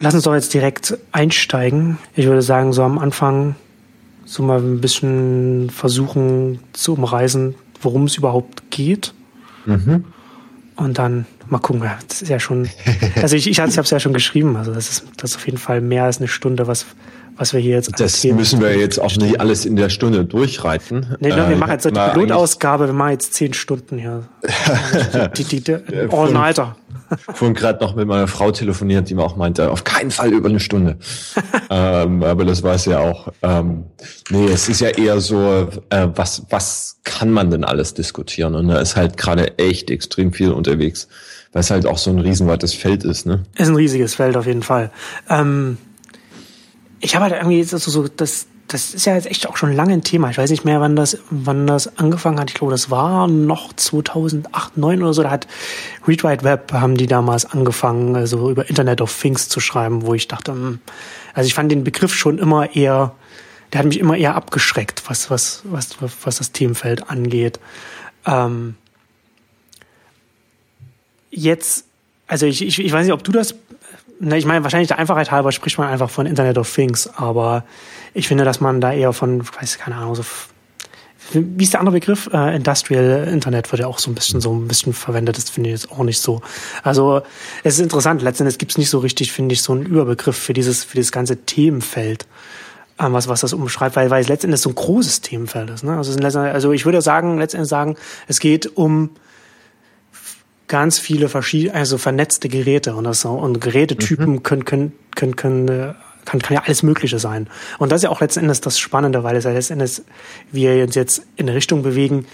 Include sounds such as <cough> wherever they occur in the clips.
Lass uns doch jetzt direkt einsteigen. Ich würde sagen, so am Anfang so mal ein bisschen versuchen zu umreißen, worum es überhaupt geht. Mhm. Und dann mal gucken. Das ist ja schon. Also ich, ich, ich habe es ja schon geschrieben. Also das ist, das ist auf jeden Fall mehr als eine Stunde, was, was wir hier jetzt Das müssen wir jetzt auch nicht alles in der Stunde durchreiten. Nee, wir äh, machen jetzt so die Pilotausgabe, wir machen jetzt zehn Stunden hier. die, die, die, die All-Nighter vorhin gerade noch mit meiner Frau telefoniert, die mir auch meinte, auf keinen Fall über eine Stunde. <laughs> ähm, aber das weiß ja auch. Ähm, nee, es ist ja eher so, äh, was, was kann man denn alles diskutieren? Und da ist halt gerade echt extrem viel unterwegs, weil es halt auch so ein riesenweites Feld ist. Ne? Ist ein riesiges Feld auf jeden Fall. Ähm, ich habe halt irgendwie so, so das das ist ja jetzt echt auch schon lange ein Thema. Ich weiß nicht mehr, wann das, wann das angefangen hat. Ich glaube, das war noch 2008, 2009 oder so. Da hat Read Write Web haben die damals angefangen, also über Internet of Things zu schreiben, wo ich dachte, hm, also ich fand den Begriff schon immer eher, der hat mich immer eher abgeschreckt, was, was, was, was das Themenfeld angeht. Ähm, jetzt, also ich, ich, ich weiß nicht, ob du das na, ich meine, wahrscheinlich der Einfachheit halber spricht man einfach von Internet of Things, aber ich finde, dass man da eher von, weiß keine Ahnung, so wie ist der andere Begriff? Äh, Industrial Internet wird ja auch so ein bisschen so ein bisschen verwendet. Das finde ich jetzt auch nicht so. Also es ist interessant. Letztendlich gibt es nicht so richtig, finde ich, so einen Überbegriff für dieses für dieses ganze Themenfeld, ähm, was was das umschreibt, weil weil es letztendlich so ein großes Themenfeld ist. Ne? Also, also ich würde sagen, letztendlich sagen, es geht um ganz viele verschiedene, also vernetzte Geräte und das und Gerätetypen mhm. können können können können äh, kann, kann ja alles Mögliche sein. Und das ist ja auch letzten Endes das Spannende, weil es ja letzten Endes wir uns jetzt in eine Richtung bewegen,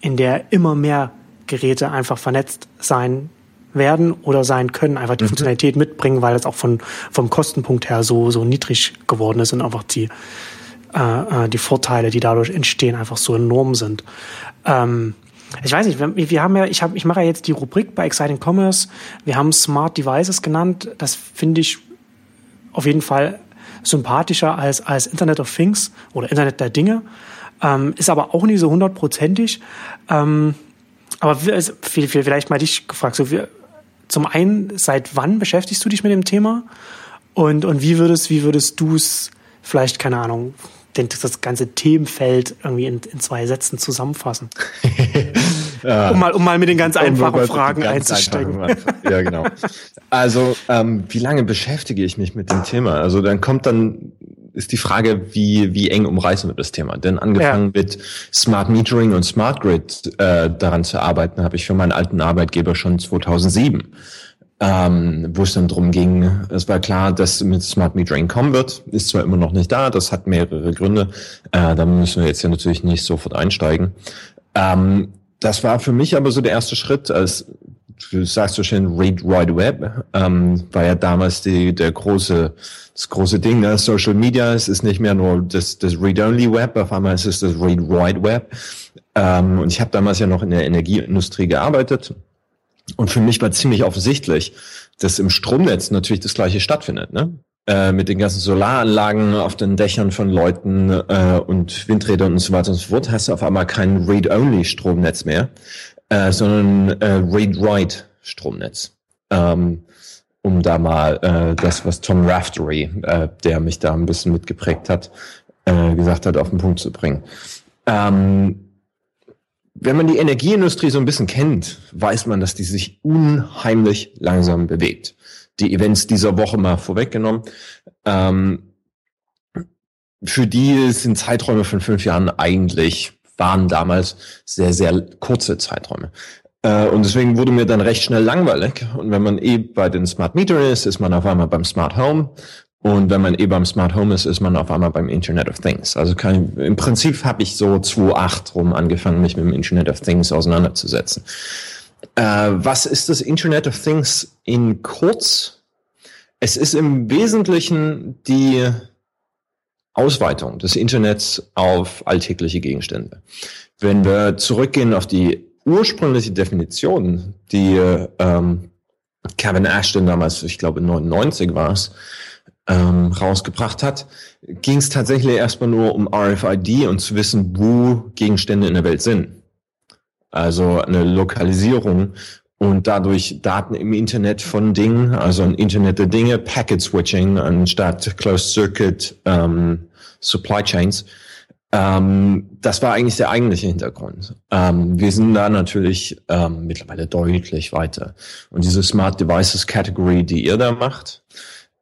in der immer mehr Geräte einfach vernetzt sein werden oder sein können, einfach die mhm. Funktionalität mitbringen, weil es auch von vom Kostenpunkt her so so niedrig geworden ist und einfach die äh, äh die Vorteile, die dadurch entstehen, einfach so enorm sind. Ähm, ich weiß nicht, wir, wir haben ja, ich habe, ich mache ja jetzt die Rubrik bei Exciting Commerce. Wir haben Smart Devices genannt. Das finde ich auf jeden Fall sympathischer als als Internet of Things oder Internet der Dinge. Ähm, ist aber auch nicht so hundertprozentig. Ähm, aber vielleicht mal dich gefragt. So, wir, zum einen, seit wann beschäftigst du dich mit dem Thema? Und, und wie würdest, wie würdest du es vielleicht, keine Ahnung, den, das ganze Themenfeld irgendwie in, in zwei Sätzen zusammenfassen. <laughs> ja. um, mal, um mal mit den ganz einfachen um Fragen ganz einzusteigen. Einfachen, ja, genau. Also, ähm, wie lange beschäftige ich mich mit dem Thema? Also dann kommt dann ist die Frage, wie, wie eng umreißen wir das Thema? Denn angefangen ja. mit Smart Metering und Smart Grid äh, daran zu arbeiten, habe ich für meinen alten Arbeitgeber schon 2007 ähm, wo es dann drum ging, es war klar, dass mit Smart Metering kommen wird, ist zwar immer noch nicht da, das hat mehrere Gründe, äh, da müssen wir jetzt ja natürlich nicht sofort einsteigen. Ähm, das war für mich aber so der erste Schritt, als du sagst so schön Read Wide Web, ähm, war ja damals die, der große, das große Ding, ne? Social Media, es ist nicht mehr nur das, das Read-Only Web, auf einmal ist es das Read Wide Web. Ähm, und ich habe damals ja noch in der Energieindustrie gearbeitet und für mich war ziemlich offensichtlich, dass im Stromnetz natürlich das Gleiche stattfindet. Ne? Äh, mit den ganzen Solaranlagen auf den Dächern von Leuten äh, und Windrädern und so weiter und so fort, hast du auf einmal kein Read-Only-Stromnetz mehr, äh, sondern äh, Read-Write-Stromnetz. Ähm, um da mal äh, das, was Tom Raftery, äh, der mich da ein bisschen mitgeprägt hat, äh, gesagt hat, auf den Punkt zu bringen. Ähm, wenn man die Energieindustrie so ein bisschen kennt, weiß man, dass die sich unheimlich langsam bewegt. Die Events dieser Woche mal vorweggenommen. Ähm, für die sind Zeiträume von fünf Jahren eigentlich, waren damals sehr, sehr kurze Zeiträume. Äh, und deswegen wurde mir dann recht schnell langweilig. Und wenn man eh bei den Smart Meter ist, ist man auf einmal beim Smart Home. Und wenn man eh beim Smart Home ist, ist man auf einmal beim Internet of Things. Also kann, im Prinzip habe ich so 2008 rum angefangen, mich mit dem Internet of Things auseinanderzusetzen. Äh, was ist das Internet of Things in kurz? Es ist im Wesentlichen die Ausweitung des Internets auf alltägliche Gegenstände. Wenn wir zurückgehen auf die ursprüngliche Definition, die ähm, Kevin Ashton damals, ich glaube 99 war es, ähm, rausgebracht hat, ging es tatsächlich erstmal nur um RFID und zu wissen, wo Gegenstände in der Welt sind. Also eine Lokalisierung und dadurch Daten im Internet von Dingen, also ein Internet der Dinge, Packet Switching anstatt Closed Circuit ähm, Supply Chains. Ähm, das war eigentlich der eigentliche Hintergrund. Ähm, wir sind da natürlich ähm, mittlerweile deutlich weiter. Und diese Smart Devices Category, die ihr da macht,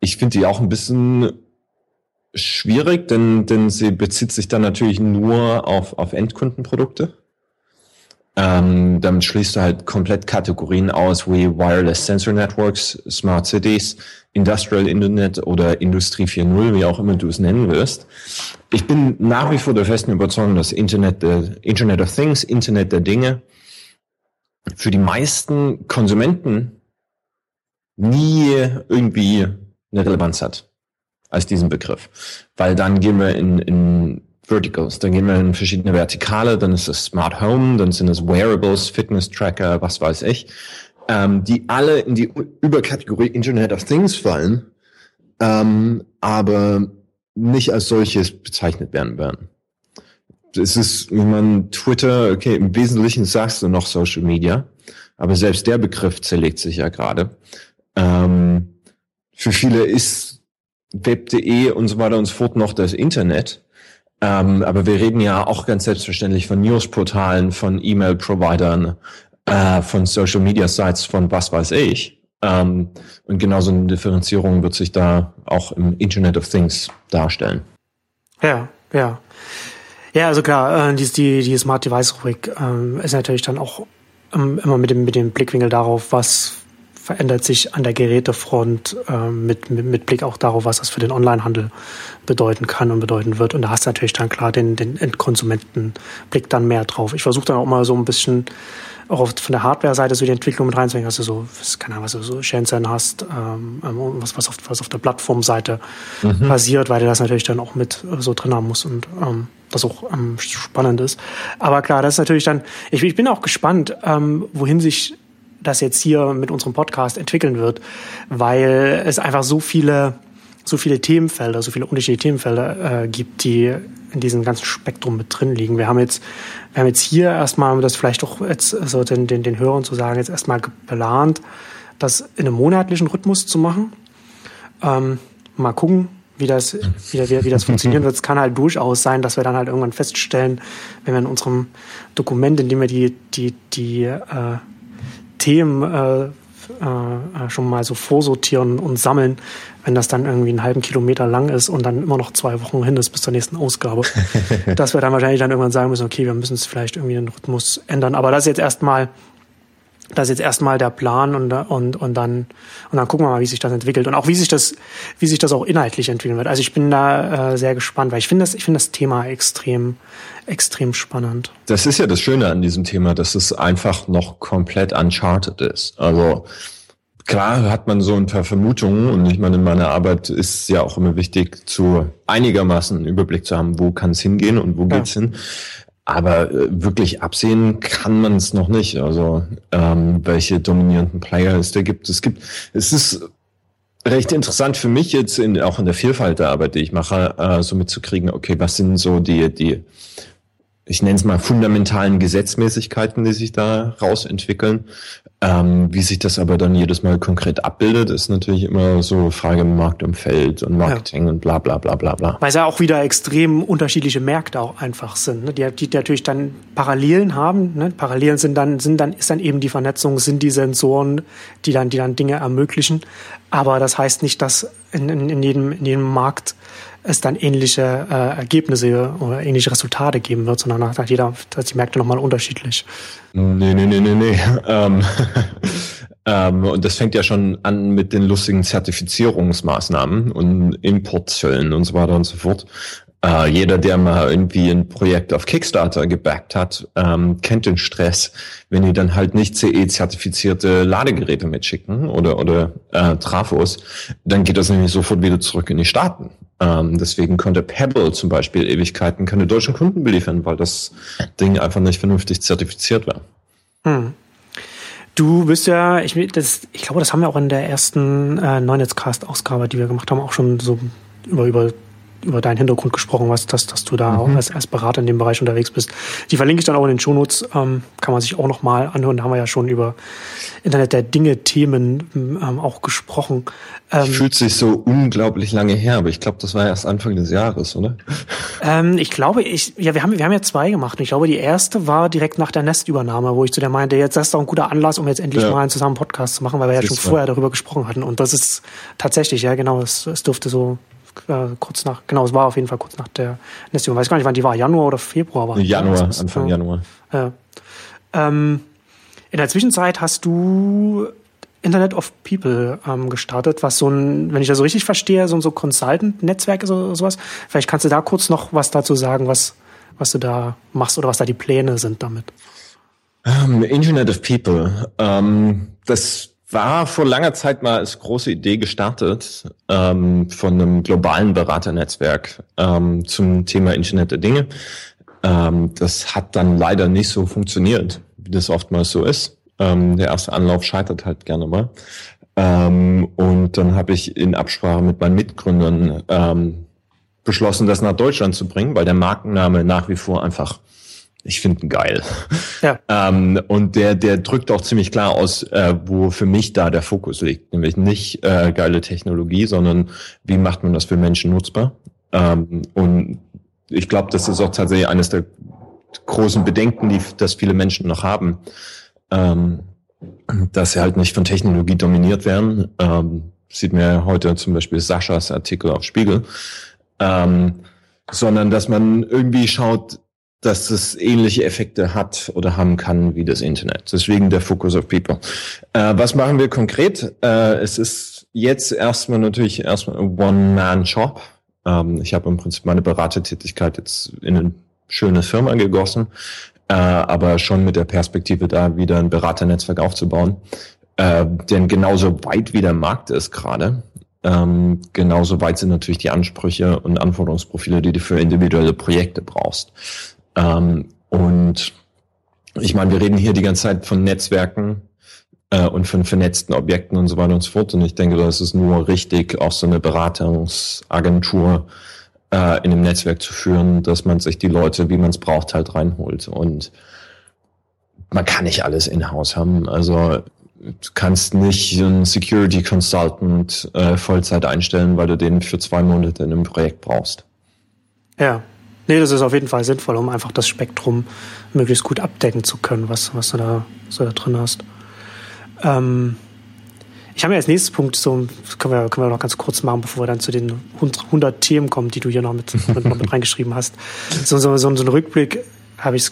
ich finde die auch ein bisschen schwierig, denn, denn sie bezieht sich dann natürlich nur auf, auf Endkundenprodukte. Ähm, damit schließt du halt komplett Kategorien aus wie Wireless Sensor Networks, Smart Cities, Industrial Internet oder Industrie 4.0, wie auch immer du es nennen wirst. Ich bin nach wie vor der festen Überzeugung, dass Internet, der Internet of Things, Internet der Dinge für die meisten Konsumenten nie irgendwie eine Relevanz hat als diesen Begriff. Weil dann gehen wir in, in Verticals. Dann gehen wir in verschiedene Vertikale, dann ist es Smart Home, dann sind es Wearables, Fitness Tracker, was weiß ich, ähm, die alle in die Überkategorie Internet of Things fallen, ähm, aber nicht als solches bezeichnet werden werden. Es ist, wie man Twitter, okay, im Wesentlichen sagst du noch Social Media, aber selbst der Begriff zerlegt sich ja gerade. Ähm, für viele ist Web.de und so weiter und so fort noch das Internet. Ähm, aber wir reden ja auch ganz selbstverständlich von Newsportalen, von E-Mail-Providern, äh, von Social-Media-Sites, von was weiß ich. Ähm, und genauso eine Differenzierung wird sich da auch im Internet of Things darstellen. Ja, ja. Ja, also klar, äh, die, die, die Smart Device Rubrik äh, ist natürlich dann auch ähm, immer mit dem, mit dem Blickwinkel darauf, was verändert sich an der Gerätefront äh, mit, mit, mit Blick auch darauf, was das für den Onlinehandel bedeuten kann und bedeuten wird. Und da hast du natürlich dann klar den, den Endkonsumentenblick dann mehr drauf. Ich versuche dann auch mal so ein bisschen auch auf, von der Hardware-Seite so die Entwicklung mit reinzubringen, dass du so, keine Ahnung, was du so Shenzhen hast, ähm, ähm, was, was, auf, was auf der Plattformseite mhm. passiert, weil du das natürlich dann auch mit so drin haben musst und ähm, das auch ähm, spannend ist. Aber klar, das ist natürlich dann, ich, ich bin auch gespannt, ähm, wohin sich das jetzt hier mit unserem Podcast entwickeln wird, weil es einfach so viele, so viele Themenfelder, so viele unterschiedliche Themenfelder äh, gibt, die in diesem ganzen Spektrum mit drin liegen. Wir haben jetzt, wir haben jetzt hier erstmal, um das vielleicht auch jetzt so den, den, den Hörern zu sagen, jetzt erstmal geplant, das in einem monatlichen Rhythmus zu machen. Ähm, mal gucken, wie das, wie, wie, wie das funktionieren wird. Es kann halt durchaus sein, dass wir dann halt irgendwann feststellen, wenn wir in unserem Dokument, in dem wir die, die, die äh, Themen äh, äh, schon mal so vorsortieren und sammeln, wenn das dann irgendwie einen halben Kilometer lang ist und dann immer noch zwei Wochen hin ist bis zur nächsten Ausgabe, <laughs> dass wir dann wahrscheinlich dann irgendwann sagen müssen, okay, wir müssen es vielleicht irgendwie den Rhythmus ändern. Aber das ist jetzt erstmal das ist jetzt erstmal der Plan und, und, und dann, und dann gucken wir mal, wie sich das entwickelt und auch wie sich das, wie sich das auch inhaltlich entwickeln wird. Also ich bin da äh, sehr gespannt, weil ich finde das, ich finde das Thema extrem, extrem spannend. Das ist ja das Schöne an diesem Thema, dass es einfach noch komplett uncharted ist. Also, Klar hat man so ein paar Vermutungen und ich meine, in meiner Arbeit ist ja auch immer wichtig, zu einigermaßen einen Überblick zu haben, wo kann es hingehen und wo ja. geht's hin. Aber äh, wirklich absehen kann man es noch nicht. Also ähm, welche dominierenden Player es da gibt. Es gibt, es ist recht interessant für mich jetzt in, auch in der Vielfalt der Arbeit, die ich mache, äh, so mitzukriegen, okay, was sind so die, die ich nenne es mal fundamentalen Gesetzmäßigkeiten, die sich da rausentwickeln. Ähm, wie sich das aber dann jedes Mal konkret abbildet, ist natürlich immer so Frage im Marktumfeld und Marketing ja. und bla bla bla bla bla. Weil es ja auch wieder extrem unterschiedliche Märkte auch einfach sind, ne? die, die natürlich dann Parallelen haben. Ne? Parallelen sind dann, sind dann, ist dann eben die Vernetzung, sind die Sensoren, die dann, die dann Dinge ermöglichen. Aber das heißt nicht, dass in, in, in jedem, in jedem Markt es dann ähnliche äh, Ergebnisse oder ähnliche Resultate geben wird, sondern nach jeder, dass die Märkte nochmal unterschiedlich. Nee, nee, nee, nee, nee. <laughs> ähm, <laughs> ähm, und das fängt ja schon an mit den lustigen Zertifizierungsmaßnahmen und Importzöllen und so weiter und so fort. Uh, jeder, der mal irgendwie ein Projekt auf Kickstarter gebackt hat, ähm, kennt den Stress, wenn die dann halt nicht CE-zertifizierte Ladegeräte mitschicken oder, oder äh, Trafos, dann geht das nämlich sofort wieder zurück in die Staaten. Ähm, deswegen konnte Pebble zum Beispiel Ewigkeiten keine deutschen Kunden beliefern, weil das Ding einfach nicht vernünftig zertifiziert war. Hm. Du bist ja, ich, das, ich glaube, das haben wir auch in der ersten äh, Neunetzcast-Ausgabe, die wir gemacht haben, auch schon so über, über über deinen Hintergrund gesprochen hast, dass, dass du da Mhm. auch als, als Berater in dem Bereich unterwegs bist. Die verlinke ich dann auch in den Shownotes, ähm, kann man sich auch nochmal anhören. Da haben wir ja schon über Internet der Dinge-Themen ähm, auch gesprochen. Ähm, Fühlt sich so unglaublich lange her, aber ich glaube, das war erst Anfang des Jahres, oder? Ähm, ich glaube, ich, ja, wir haben, wir haben ja zwei gemacht. Und ich glaube, die erste war direkt nach der Nest-Übernahme, wo ich zu der meinte, jetzt das ist doch ein guter Anlass, um jetzt endlich Ja. mal einen zusammen Podcast zu machen, weil wir ja schon vorher darüber gesprochen hatten. Und das ist tatsächlich, ja, genau, es, es durfte so äh, kurz nach, genau, es war auf jeden Fall kurz nach der. Ich weiß gar nicht, wann die war, Januar oder Februar war. Januar, Das Anfang ja. Januar. Ja. Ähm, in der Zwischenzeit hast du Internet of People ähm, gestartet, was so ein, wenn ich das so richtig verstehe, so ein so Consultant-Netzwerk ist oder sowas. Vielleicht kannst du da kurz noch was dazu sagen, was, was du da machst oder was da die Pläne sind damit. Ähm, Internet of People. Ähm, das war vor langer Zeit mal als große Idee gestartet ähm, von einem globalen Beraternetzwerk ähm, zum Thema Internet der Dinge. Ähm, das hat dann leider nicht so funktioniert, wie das oftmals so ist. Ähm, der erste Anlauf scheitert halt gerne mal. Ähm, und dann habe ich in Absprache mit meinen Mitgründern ähm, beschlossen, das nach Deutschland zu bringen, weil der Markenname nach wie vor einfach, ich finde ihn geil. Ja. Ähm, und der, der drückt auch ziemlich klar aus, äh, wo für mich da der Fokus liegt. Nämlich nicht äh, geile Technologie, sondern wie macht man das für Menschen nutzbar. Ähm, und ich glaube, das ist auch tatsächlich eines der großen Bedenken, die das viele Menschen noch haben, ähm, dass sie halt nicht von Technologie dominiert werden. Ähm, sieht man ja heute zum Beispiel Saschas Artikel auf Spiegel, ähm, sondern dass man irgendwie schaut, dass es ähnliche Effekte hat oder haben kann wie das Internet. Deswegen der Focus of People. Äh, was machen wir konkret? Äh, es ist jetzt erstmal natürlich erstmal ein One-Man-Shop. Ähm, ich habe im Prinzip meine Beratertätigkeit jetzt in eine schöne Firma gegossen, äh, aber schon mit der Perspektive da wieder ein Beraternetzwerk aufzubauen. Äh, denn genauso weit wie der Markt ist gerade, ähm, genauso weit sind natürlich die Ansprüche und Anforderungsprofile, die du für individuelle Projekte brauchst. Ähm, und ich meine, wir reden hier die ganze Zeit von Netzwerken äh, und von vernetzten Objekten und so weiter und so fort. Und ich denke, das ist nur richtig, auch so eine Beratungsagentur äh, in einem Netzwerk zu führen, dass man sich die Leute, wie man es braucht, halt reinholt. Und man kann nicht alles in-house haben. Also du kannst nicht einen Security Consultant äh, Vollzeit einstellen, weil du den für zwei Monate in einem Projekt brauchst. Ja. Nee, das ist auf jeden Fall sinnvoll, um einfach das Spektrum möglichst gut abdecken zu können, was, was, du, da, was da drin hast. Ähm, ich habe mir als nächstes Punkt so, können wir, können wir noch ganz kurz machen, bevor wir dann zu den 100 Themen kommen, die du hier noch mit, <laughs> noch mit reingeschrieben hast. So, so, so, so ein Rückblick habe ich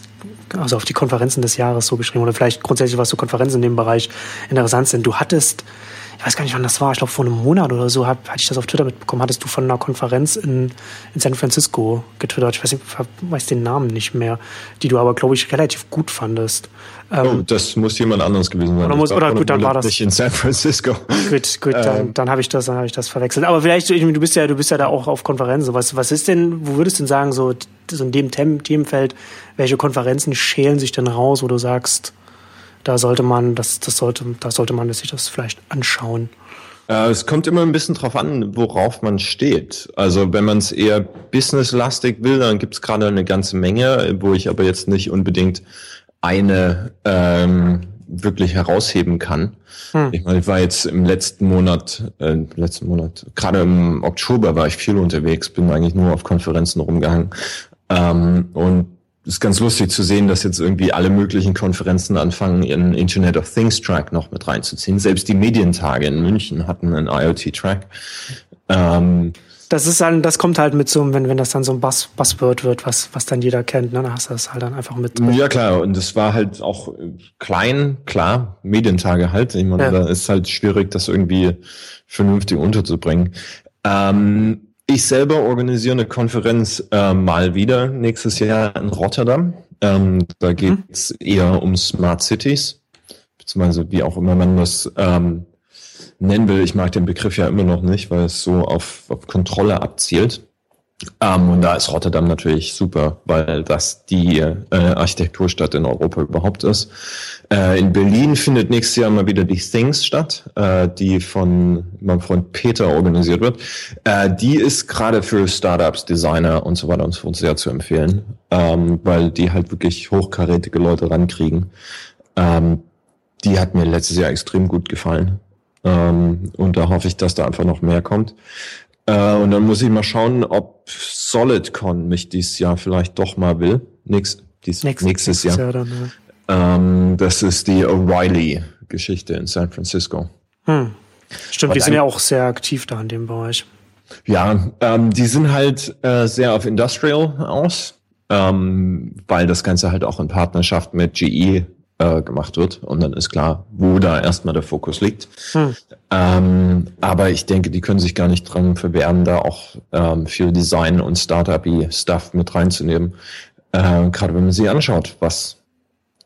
also auf die Konferenzen des Jahres so geschrieben oder vielleicht grundsätzlich, was so Konferenzen in dem Bereich interessant sind. Du hattest, ich weiß gar nicht, wann das war, ich glaube vor einem Monat oder so, hab, hatte ich das auf Twitter mitbekommen, hattest du von einer Konferenz in, in San Francisco getwittert. Ich weiß, nicht, weiß den Namen nicht mehr, die du aber, glaube ich, relativ gut fandest. Ähm, oh, das muss jemand anderes gewesen sein. Oder, muss, oder gut, dann war das nicht in San Francisco. Gut, gut, dann, ähm, dann habe ich das, dann habe ich das verwechselt. Aber vielleicht, du bist ja, du bist ja da auch auf Konferenzen. Was, was ist denn, wo würdest du denn sagen, so, so in dem Themenfeld, welche Konferenzen schälen sich denn raus, wo du sagst, da sollte man, das, das sollte, da sollte man sich das vielleicht anschauen? Äh, es kommt immer ein bisschen drauf an, worauf man steht. Also wenn man es eher businesslastig will, dann gibt es gerade eine ganze Menge, wo ich aber jetzt nicht unbedingt eine ähm, wirklich herausheben kann. Hm. Ich meine, ich war jetzt im letzten Monat, äh, letzten Monat, gerade im Oktober war ich viel unterwegs, bin eigentlich nur auf Konferenzen rumgehangen. Ähm, und ist ganz lustig zu sehen, dass jetzt irgendwie alle möglichen Konferenzen anfangen, ihren Internet of Things Track noch mit reinzuziehen. Selbst die Medientage in München hatten einen IoT Track. Ähm, das ist dann, das kommt halt mit so, wenn, wenn das dann so ein Buzz, Buzzword wird, was, was dann jeder kennt, ne? dann hast du das halt dann einfach mit drin. Ja, klar, und es war halt auch klein, klar, Medientage halt. Ich meine, ja. da ist halt schwierig, das irgendwie vernünftig unterzubringen. Ähm, ich selber organisiere eine Konferenz äh, mal wieder nächstes Jahr in Rotterdam. Ähm, da geht es mhm. eher um Smart Cities, beziehungsweise wie auch immer man das ähm, nennen will. Ich mag den Begriff ja immer noch nicht, weil es so auf, auf Kontrolle abzielt. Ähm, und da ist Rotterdam natürlich super, weil das die äh, Architekturstadt in Europa überhaupt ist. Äh, in Berlin findet nächstes Jahr mal wieder die Things statt, äh, die von meinem Freund Peter organisiert wird. Äh, die ist gerade für Startups, Designer und so weiter und so fort sehr zu empfehlen, ähm, weil die halt wirklich hochkarätige Leute rankriegen. Ähm, die hat mir letztes Jahr extrem gut gefallen. Ähm, und da hoffe ich, dass da einfach noch mehr kommt. Äh, und dann muss ich mal schauen, ob SolidCon mich dieses Jahr vielleicht doch mal will. Nächst, dies, nächstes, nächstes Jahr. Jahr dann, ja. ähm, das ist die O'Reilly-Geschichte in San Francisco. Hm. Stimmt, die sind ja auch sehr aktiv da in dem Bereich. Ja, ähm, die sind halt äh, sehr auf Industrial aus, ähm, weil das Ganze halt auch in Partnerschaft mit GE äh, gemacht wird. Und dann ist klar, wo da erstmal der Fokus liegt. Hm. Ähm, aber ich denke, die können sich gar nicht dran verwehren, da auch ähm, viel Design und Startup-Stuff mit reinzunehmen. Äh, gerade wenn man sich anschaut, was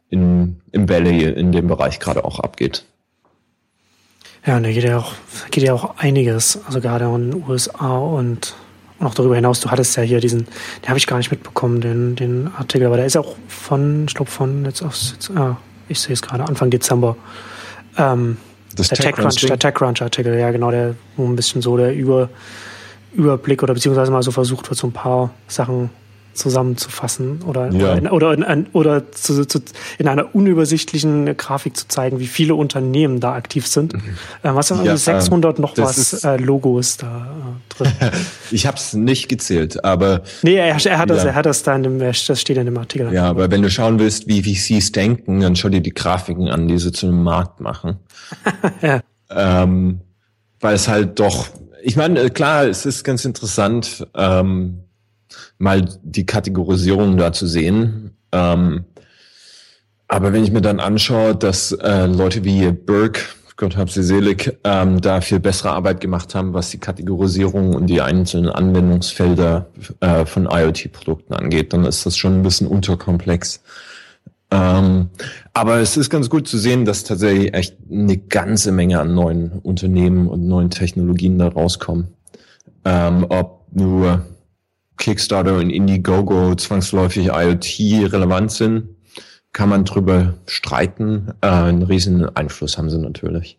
in, im Valley in dem Bereich gerade auch abgeht. Ja, und da geht ja auch, geht ja auch einiges, also gerade in den USA und auch darüber hinaus, du hattest ja hier diesen, den habe ich gar nicht mitbekommen, den, den Artikel, aber der ist auch von, ich glaube von jetzt auf, jetzt, ah, ich sehe es gerade, Anfang Dezember. Ähm, das der TechCrunch, der TechCrunch-Artikel, ja genau, der wo ein bisschen so der Über, Überblick oder beziehungsweise mal so versucht wird, so ein paar Sachen zusammenzufassen oder, ja. oder, oder, in, oder zu, zu, in einer unübersichtlichen Grafik zu zeigen, wie viele Unternehmen da aktiv sind. Mhm. Äh, was sind ja, 600 ähm, noch was äh, Logos da äh, drin? <laughs> ich habe es nicht gezählt, aber nee, er, er hat ja. das, er hat das da in dem, das steht in dem Artikel. Ja, aber wenn du schauen willst, wie VCs denken, dann schau dir die Grafiken an, die sie zu einem Markt machen. <laughs> ja. Ähm, weil es halt doch, ich meine, klar, es ist ganz interessant. Ähm, mal die Kategorisierung da zu sehen. Ähm, aber wenn ich mir dann anschaue, dass äh, Leute wie Burke, Gott hab sie selig, ähm, da viel bessere Arbeit gemacht haben, was die Kategorisierung und die einzelnen Anwendungsfelder äh, von IoT-Produkten angeht, dann ist das schon ein bisschen unterkomplex. Ähm, aber es ist ganz gut zu sehen, dass tatsächlich echt eine ganze Menge an neuen Unternehmen und neuen Technologien da rauskommen. Ähm, ob nur Kickstarter und Indiegogo zwangsläufig IoT relevant sind, kann man drüber streiten. Äh, einen riesen Einfluss haben sie natürlich.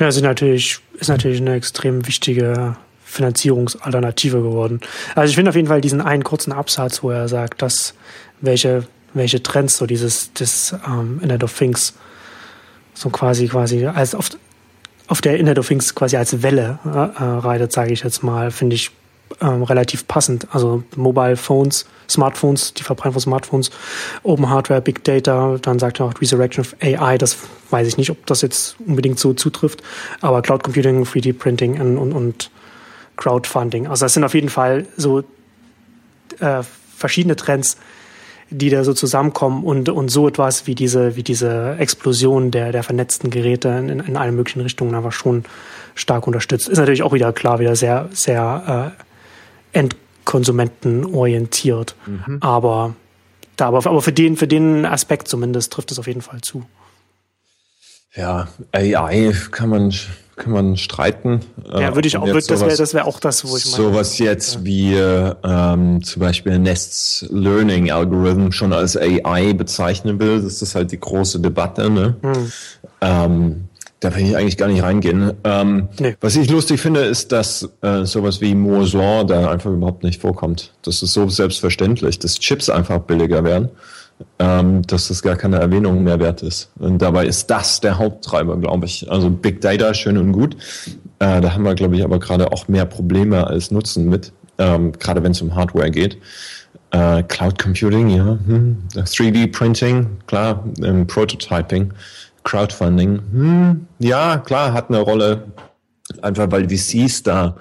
Ja, sind natürlich, ist natürlich eine extrem wichtige Finanzierungsalternative geworden. Also ich finde auf jeden Fall diesen einen kurzen Absatz, wo er sagt, dass welche, welche Trends so dieses, das ähm, Internet of Things so quasi, quasi als auf, auf der Internet of Things quasi als Welle äh, äh reitet, sage ich jetzt mal, finde ich ähm, relativ passend. Also Mobile Phones, Smartphones, die Verbreitung von Smartphones, Open Hardware, Big Data, dann sagt er auch Resurrection of AI, das weiß ich nicht, ob das jetzt unbedingt so zutrifft, aber Cloud Computing, 3D Printing und, und, und Crowdfunding. Also das sind auf jeden Fall so äh, verschiedene Trends, die da so zusammenkommen und, und so etwas wie diese, wie diese Explosion der, der vernetzten Geräte in, in allen möglichen Richtungen einfach schon stark unterstützt. Ist natürlich auch wieder klar, wieder sehr, sehr äh, endkonsumentenorientiert. Mhm. Aber, da, aber, aber für, den, für den Aspekt zumindest trifft es auf jeden Fall zu. Ja, AI kann man, kann man streiten. Ja, würde ich auch, würd, das wäre das wär auch das, wo ich meine. Sowas jetzt ja. wie ähm, zum Beispiel Nests Learning Algorithm schon als AI bezeichnen will, das ist halt die große Debatte. Ne? Hm. Ähm, da will ich eigentlich gar nicht reingehen. Ähm, nee. Was ich lustig finde, ist, dass äh, sowas wie Moore's Law da einfach überhaupt nicht vorkommt. Das ist so selbstverständlich, dass Chips einfach billiger werden, ähm, dass das gar keine Erwähnung mehr wert ist. Und dabei ist das der Haupttreiber, glaube ich. Also Big Data, schön und gut. Äh, da haben wir, glaube ich, aber gerade auch mehr Probleme als Nutzen mit, ähm, gerade wenn es um Hardware geht. Äh, Cloud Computing, ja, hm. 3D Printing, klar, ähm, Prototyping. Crowdfunding, hm, ja, klar, hat eine Rolle, einfach weil VCs da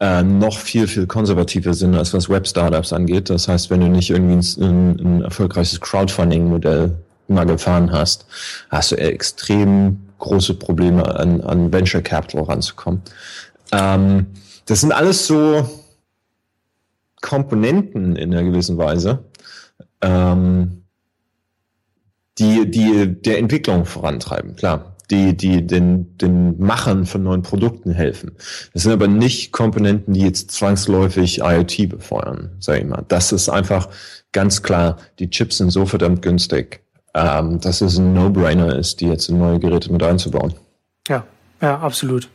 äh, noch viel, viel konservativer sind, als was Web-Startups angeht. Das heißt, wenn du nicht irgendwie ein, ein erfolgreiches Crowdfunding-Modell mal gefahren hast, hast du extrem große Probleme an, an Venture Capital ranzukommen. Ähm, das sind alles so Komponenten in einer gewissen Weise. Ähm, die, die der Entwicklung vorantreiben, klar. die, die den, den Machern von neuen Produkten helfen. Das sind aber nicht Komponenten, die jetzt zwangsläufig IoT befeuern, sage ich mal. Das ist einfach ganz klar, die Chips sind so verdammt günstig, ähm, dass es ein No-Brainer ist, die jetzt in neue Geräte mit einzubauen. Ja, ja, absolut.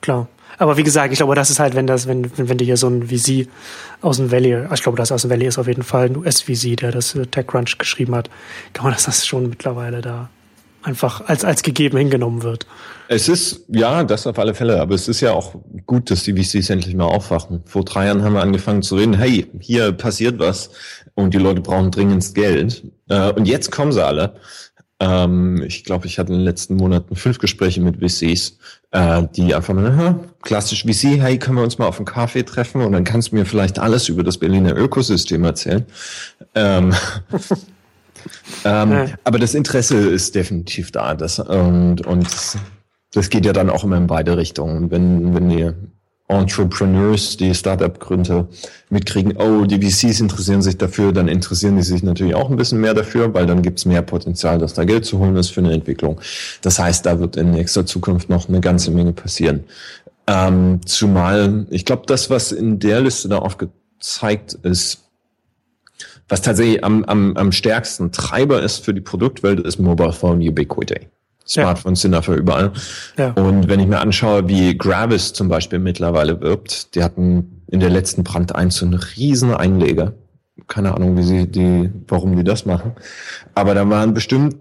Klar. Aber wie gesagt, ich glaube, das ist halt, wenn das, wenn, wenn, wenn du hier so ein VC aus dem Valley, ich glaube, das aus dem Valley ist auf jeden Fall ein US-VC, der das TechCrunch geschrieben hat, kann man das schon mittlerweile da einfach als, als gegeben hingenommen wird. Es ist, ja, das auf alle Fälle, aber es ist ja auch gut, dass die VCs endlich mal aufwachen. Vor drei Jahren haben wir angefangen zu reden, hey, hier passiert was und die Leute brauchen dringend Geld. Äh, und jetzt kommen sie alle. Ähm, ich glaube, ich hatte in den letzten Monaten fünf Gespräche mit VCs, äh, die einfach mal, klassisch VC, hey, können wir uns mal auf einen Kaffee treffen und dann kannst du mir vielleicht alles über das Berliner Ökosystem erzählen. Ähm, <laughs> ähm, ja. Aber das Interesse ist definitiv da. Das, und, und das geht ja dann auch immer in beide Richtungen. Wenn, wenn die Entrepreneurs, die Startup-Gründer mitkriegen, oh, die VCs interessieren sich dafür, dann interessieren die sich natürlich auch ein bisschen mehr dafür, weil dann gibt's mehr Potenzial, dass da Geld zu holen ist für eine Entwicklung. Das heißt, da wird in nächster Zukunft noch eine ganze Menge passieren. Ähm, zumal, ich glaube, das, was in der Liste da aufgezeigt ist, was tatsächlich am, am, am stärksten Treiber ist für die Produktwelt, ist Mobile Phone Ubiquity. Smartphones ja. sind dafür überall. Ja. Und wenn ich mir anschaue, wie Gravis zum Beispiel mittlerweile wirbt, die hatten in der letzten Brand 1 so einen riesen Einleger. Keine Ahnung, wie sie die, warum die das machen. Aber da waren bestimmt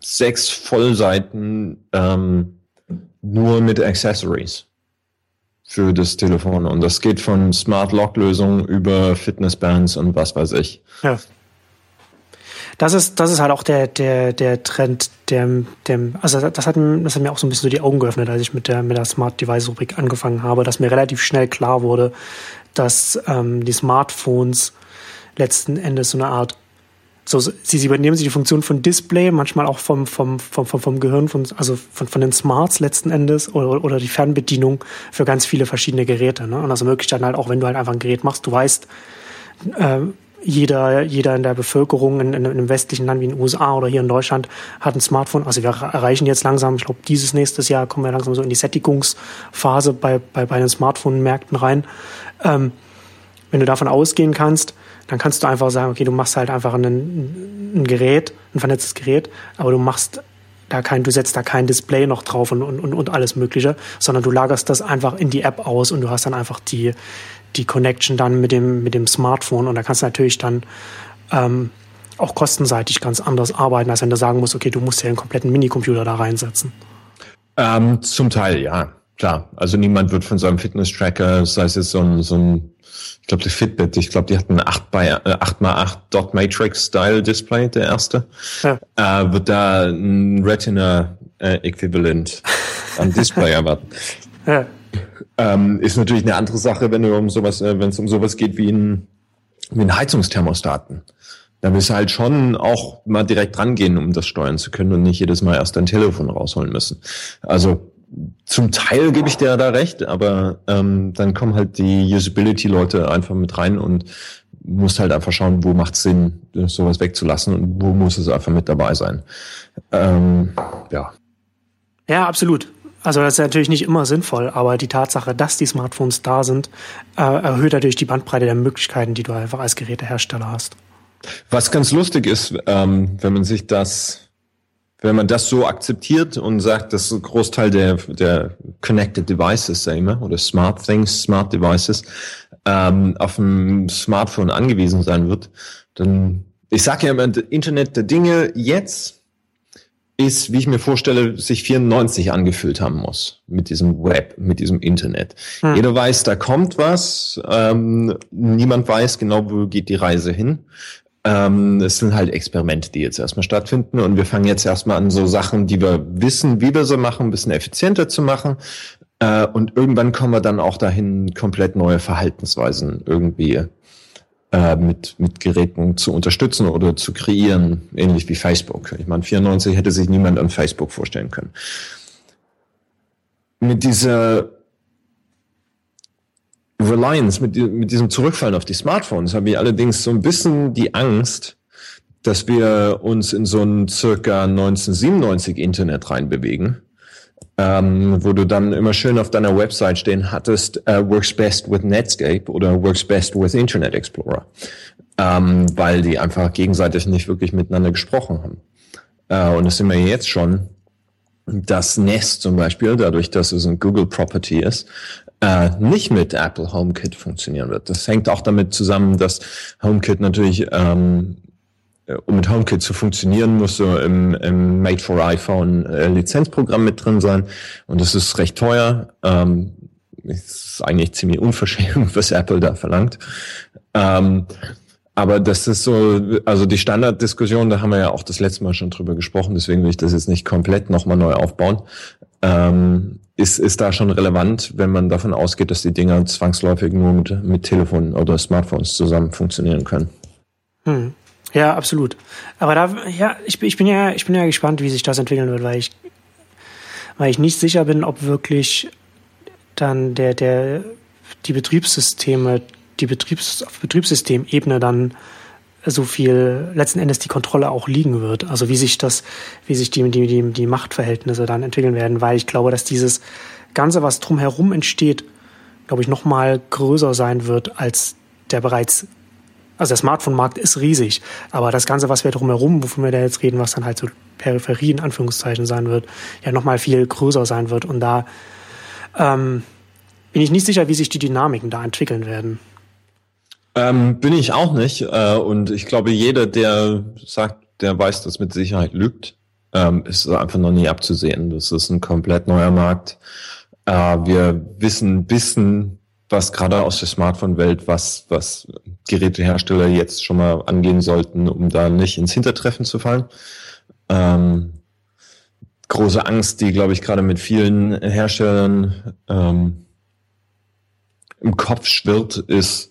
sechs Vollseiten ähm, nur mit Accessories für das Telefon. Und das geht von Smart Lock Lösungen über Fitnessbands und was weiß ich. Ja. Das ist, das ist halt auch der, der, der Trend, der, der, also das hat, das hat mir auch so ein bisschen so die Augen geöffnet, als ich mit der, mit der Smart Device Rubrik angefangen habe, dass mir relativ schnell klar wurde, dass ähm, die Smartphones letzten Endes so eine Art so, sie, sie übernehmen sie die Funktion von Display, manchmal auch vom, vom, vom, vom, vom Gehirn, von, also von, von den Smarts letzten Endes oder, oder die Fernbedienung für ganz viele verschiedene Geräte. Ne? Und das ermöglicht dann halt auch, wenn du halt einfach ein Gerät machst, du weißt, äh, jeder, jeder in der Bevölkerung in, in, in einem westlichen Land wie in den USA oder hier in Deutschland hat ein Smartphone. Also wir erreichen jetzt langsam, ich glaube, dieses nächstes Jahr kommen wir langsam so in die Sättigungsphase bei, bei, bei den Smartphone-Märkten rein. Ähm, wenn du davon ausgehen kannst, dann kannst du einfach sagen, okay, du machst halt einfach ein, ein Gerät, ein vernetztes Gerät, aber du machst da kein, du setzt da kein Display noch drauf und, und, und alles Mögliche, sondern du lagerst das einfach in die App aus und du hast dann einfach die, die Connection dann mit dem, mit dem Smartphone und da kannst du natürlich dann ähm, auch kostenseitig ganz anders arbeiten, als wenn du sagen musst, okay, du musst ja einen kompletten Minicomputer da reinsetzen. Ähm, zum Teil, ja, klar. Also niemand wird von seinem Fitness-Tracker, sei es jetzt so ein, so ein ich glaube, die Fitbit, ich glaube, die hatten ein 8 by, äh, 8x8 Dot Matrix Style Display, der erste. Ja. Äh, wird da ein Retina äh, Äquivalent am Display <laughs> erwarten. Ja. Ähm, ist natürlich eine andere Sache, wenn du um sowas, äh, wenn es um sowas geht wie ein, wie ein Heizungsthermostaten. Da wirst du halt schon auch mal direkt rangehen, um das steuern zu können und nicht jedes Mal erst dein Telefon rausholen müssen. Also zum Teil gebe ich dir da recht, aber ähm, dann kommen halt die Usability-Leute einfach mit rein und musst halt einfach schauen, wo macht Sinn, sowas wegzulassen und wo muss es einfach mit dabei sein. Ähm, ja. Ja, absolut. Also das ist natürlich nicht immer sinnvoll, aber die Tatsache, dass die Smartphones da sind, äh, erhöht natürlich die Bandbreite der Möglichkeiten, die du einfach als Gerätehersteller hast. Was ganz lustig ist, ähm, wenn man sich das wenn man das so akzeptiert und sagt, dass ein Großteil der, der Connected Devices, sag ich mal, oder Smart Things, Smart Devices, ähm, auf dem Smartphone angewiesen sein wird, dann, ich sage ja immer, Internet der Dinge jetzt ist, wie ich mir vorstelle, sich 94 angefühlt haben muss mit diesem Web, mit diesem Internet. Hm. Jeder weiß, da kommt was, ähm, niemand weiß genau, wo geht die Reise hin. Ähm, es sind halt Experimente, die jetzt erstmal stattfinden und wir fangen jetzt erstmal an, so Sachen, die wir wissen, wie wir sie machen, ein bisschen effizienter zu machen. Äh, und irgendwann kommen wir dann auch dahin, komplett neue Verhaltensweisen irgendwie äh, mit, mit Geräten zu unterstützen oder zu kreieren, ähnlich wie Facebook. Ich meine, 94 hätte sich niemand an Facebook vorstellen können. Mit dieser Reliance, mit, mit diesem Zurückfallen auf die Smartphones, habe ich allerdings so ein bisschen die Angst, dass wir uns in so ein circa 1997 Internet reinbewegen, ähm, wo du dann immer schön auf deiner Website stehen hattest, uh, works best with Netscape oder works best with Internet Explorer, ähm, weil die einfach gegenseitig nicht wirklich miteinander gesprochen haben. Äh, und das sind wir jetzt schon, dass Nest zum Beispiel, dadurch, dass es ein Google Property ist, äh, nicht mit Apple HomeKit funktionieren wird. Das hängt auch damit zusammen, dass HomeKit natürlich, ähm, äh, um mit HomeKit zu funktionieren, muss so im, im Made for iPhone äh, Lizenzprogramm mit drin sein und das ist recht teuer. Ähm, ist eigentlich ziemlich unverschämt, <laughs> was Apple da verlangt. Ähm, aber das ist so, also die Standarddiskussion, da haben wir ja auch das letzte Mal schon drüber gesprochen, deswegen will ich das jetzt nicht komplett nochmal neu aufbauen. Ähm, ist, ist da schon relevant, wenn man davon ausgeht, dass die Dinger zwangsläufig nur mit, mit Telefonen oder Smartphones zusammen funktionieren können. Hm. Ja, absolut. Aber da, ja, ich, ich bin ja, ich bin ja gespannt, wie sich das entwickeln wird, weil ich, weil ich nicht sicher bin, ob wirklich dann der, der, die Betriebssysteme die Betriebs auf Betriebssystemebene dann so viel letzten Endes die Kontrolle auch liegen wird. Also wie sich das, wie sich die, die, die, die Machtverhältnisse dann entwickeln werden, weil ich glaube, dass dieses Ganze, was drumherum entsteht, glaube ich, noch mal größer sein wird als der bereits, also der Smartphone-Markt ist riesig, aber das Ganze, was wir drumherum, wovon wir da jetzt reden, was dann halt so Peripherie in Anführungszeichen sein wird, ja noch mal viel größer sein wird und da ähm, bin ich nicht sicher, wie sich die Dynamiken da entwickeln werden. Ähm, bin ich auch nicht. Äh, und ich glaube, jeder, der sagt, der weiß das mit Sicherheit lügt, ähm, ist einfach noch nie abzusehen. Das ist ein komplett neuer Markt. Äh, wir wissen bisschen, was gerade aus der Smartphone-Welt, was, was Gerätehersteller jetzt schon mal angehen sollten, um da nicht ins Hintertreffen zu fallen. Ähm, große Angst, die, glaube ich, gerade mit vielen Herstellern ähm, im Kopf schwirrt, ist,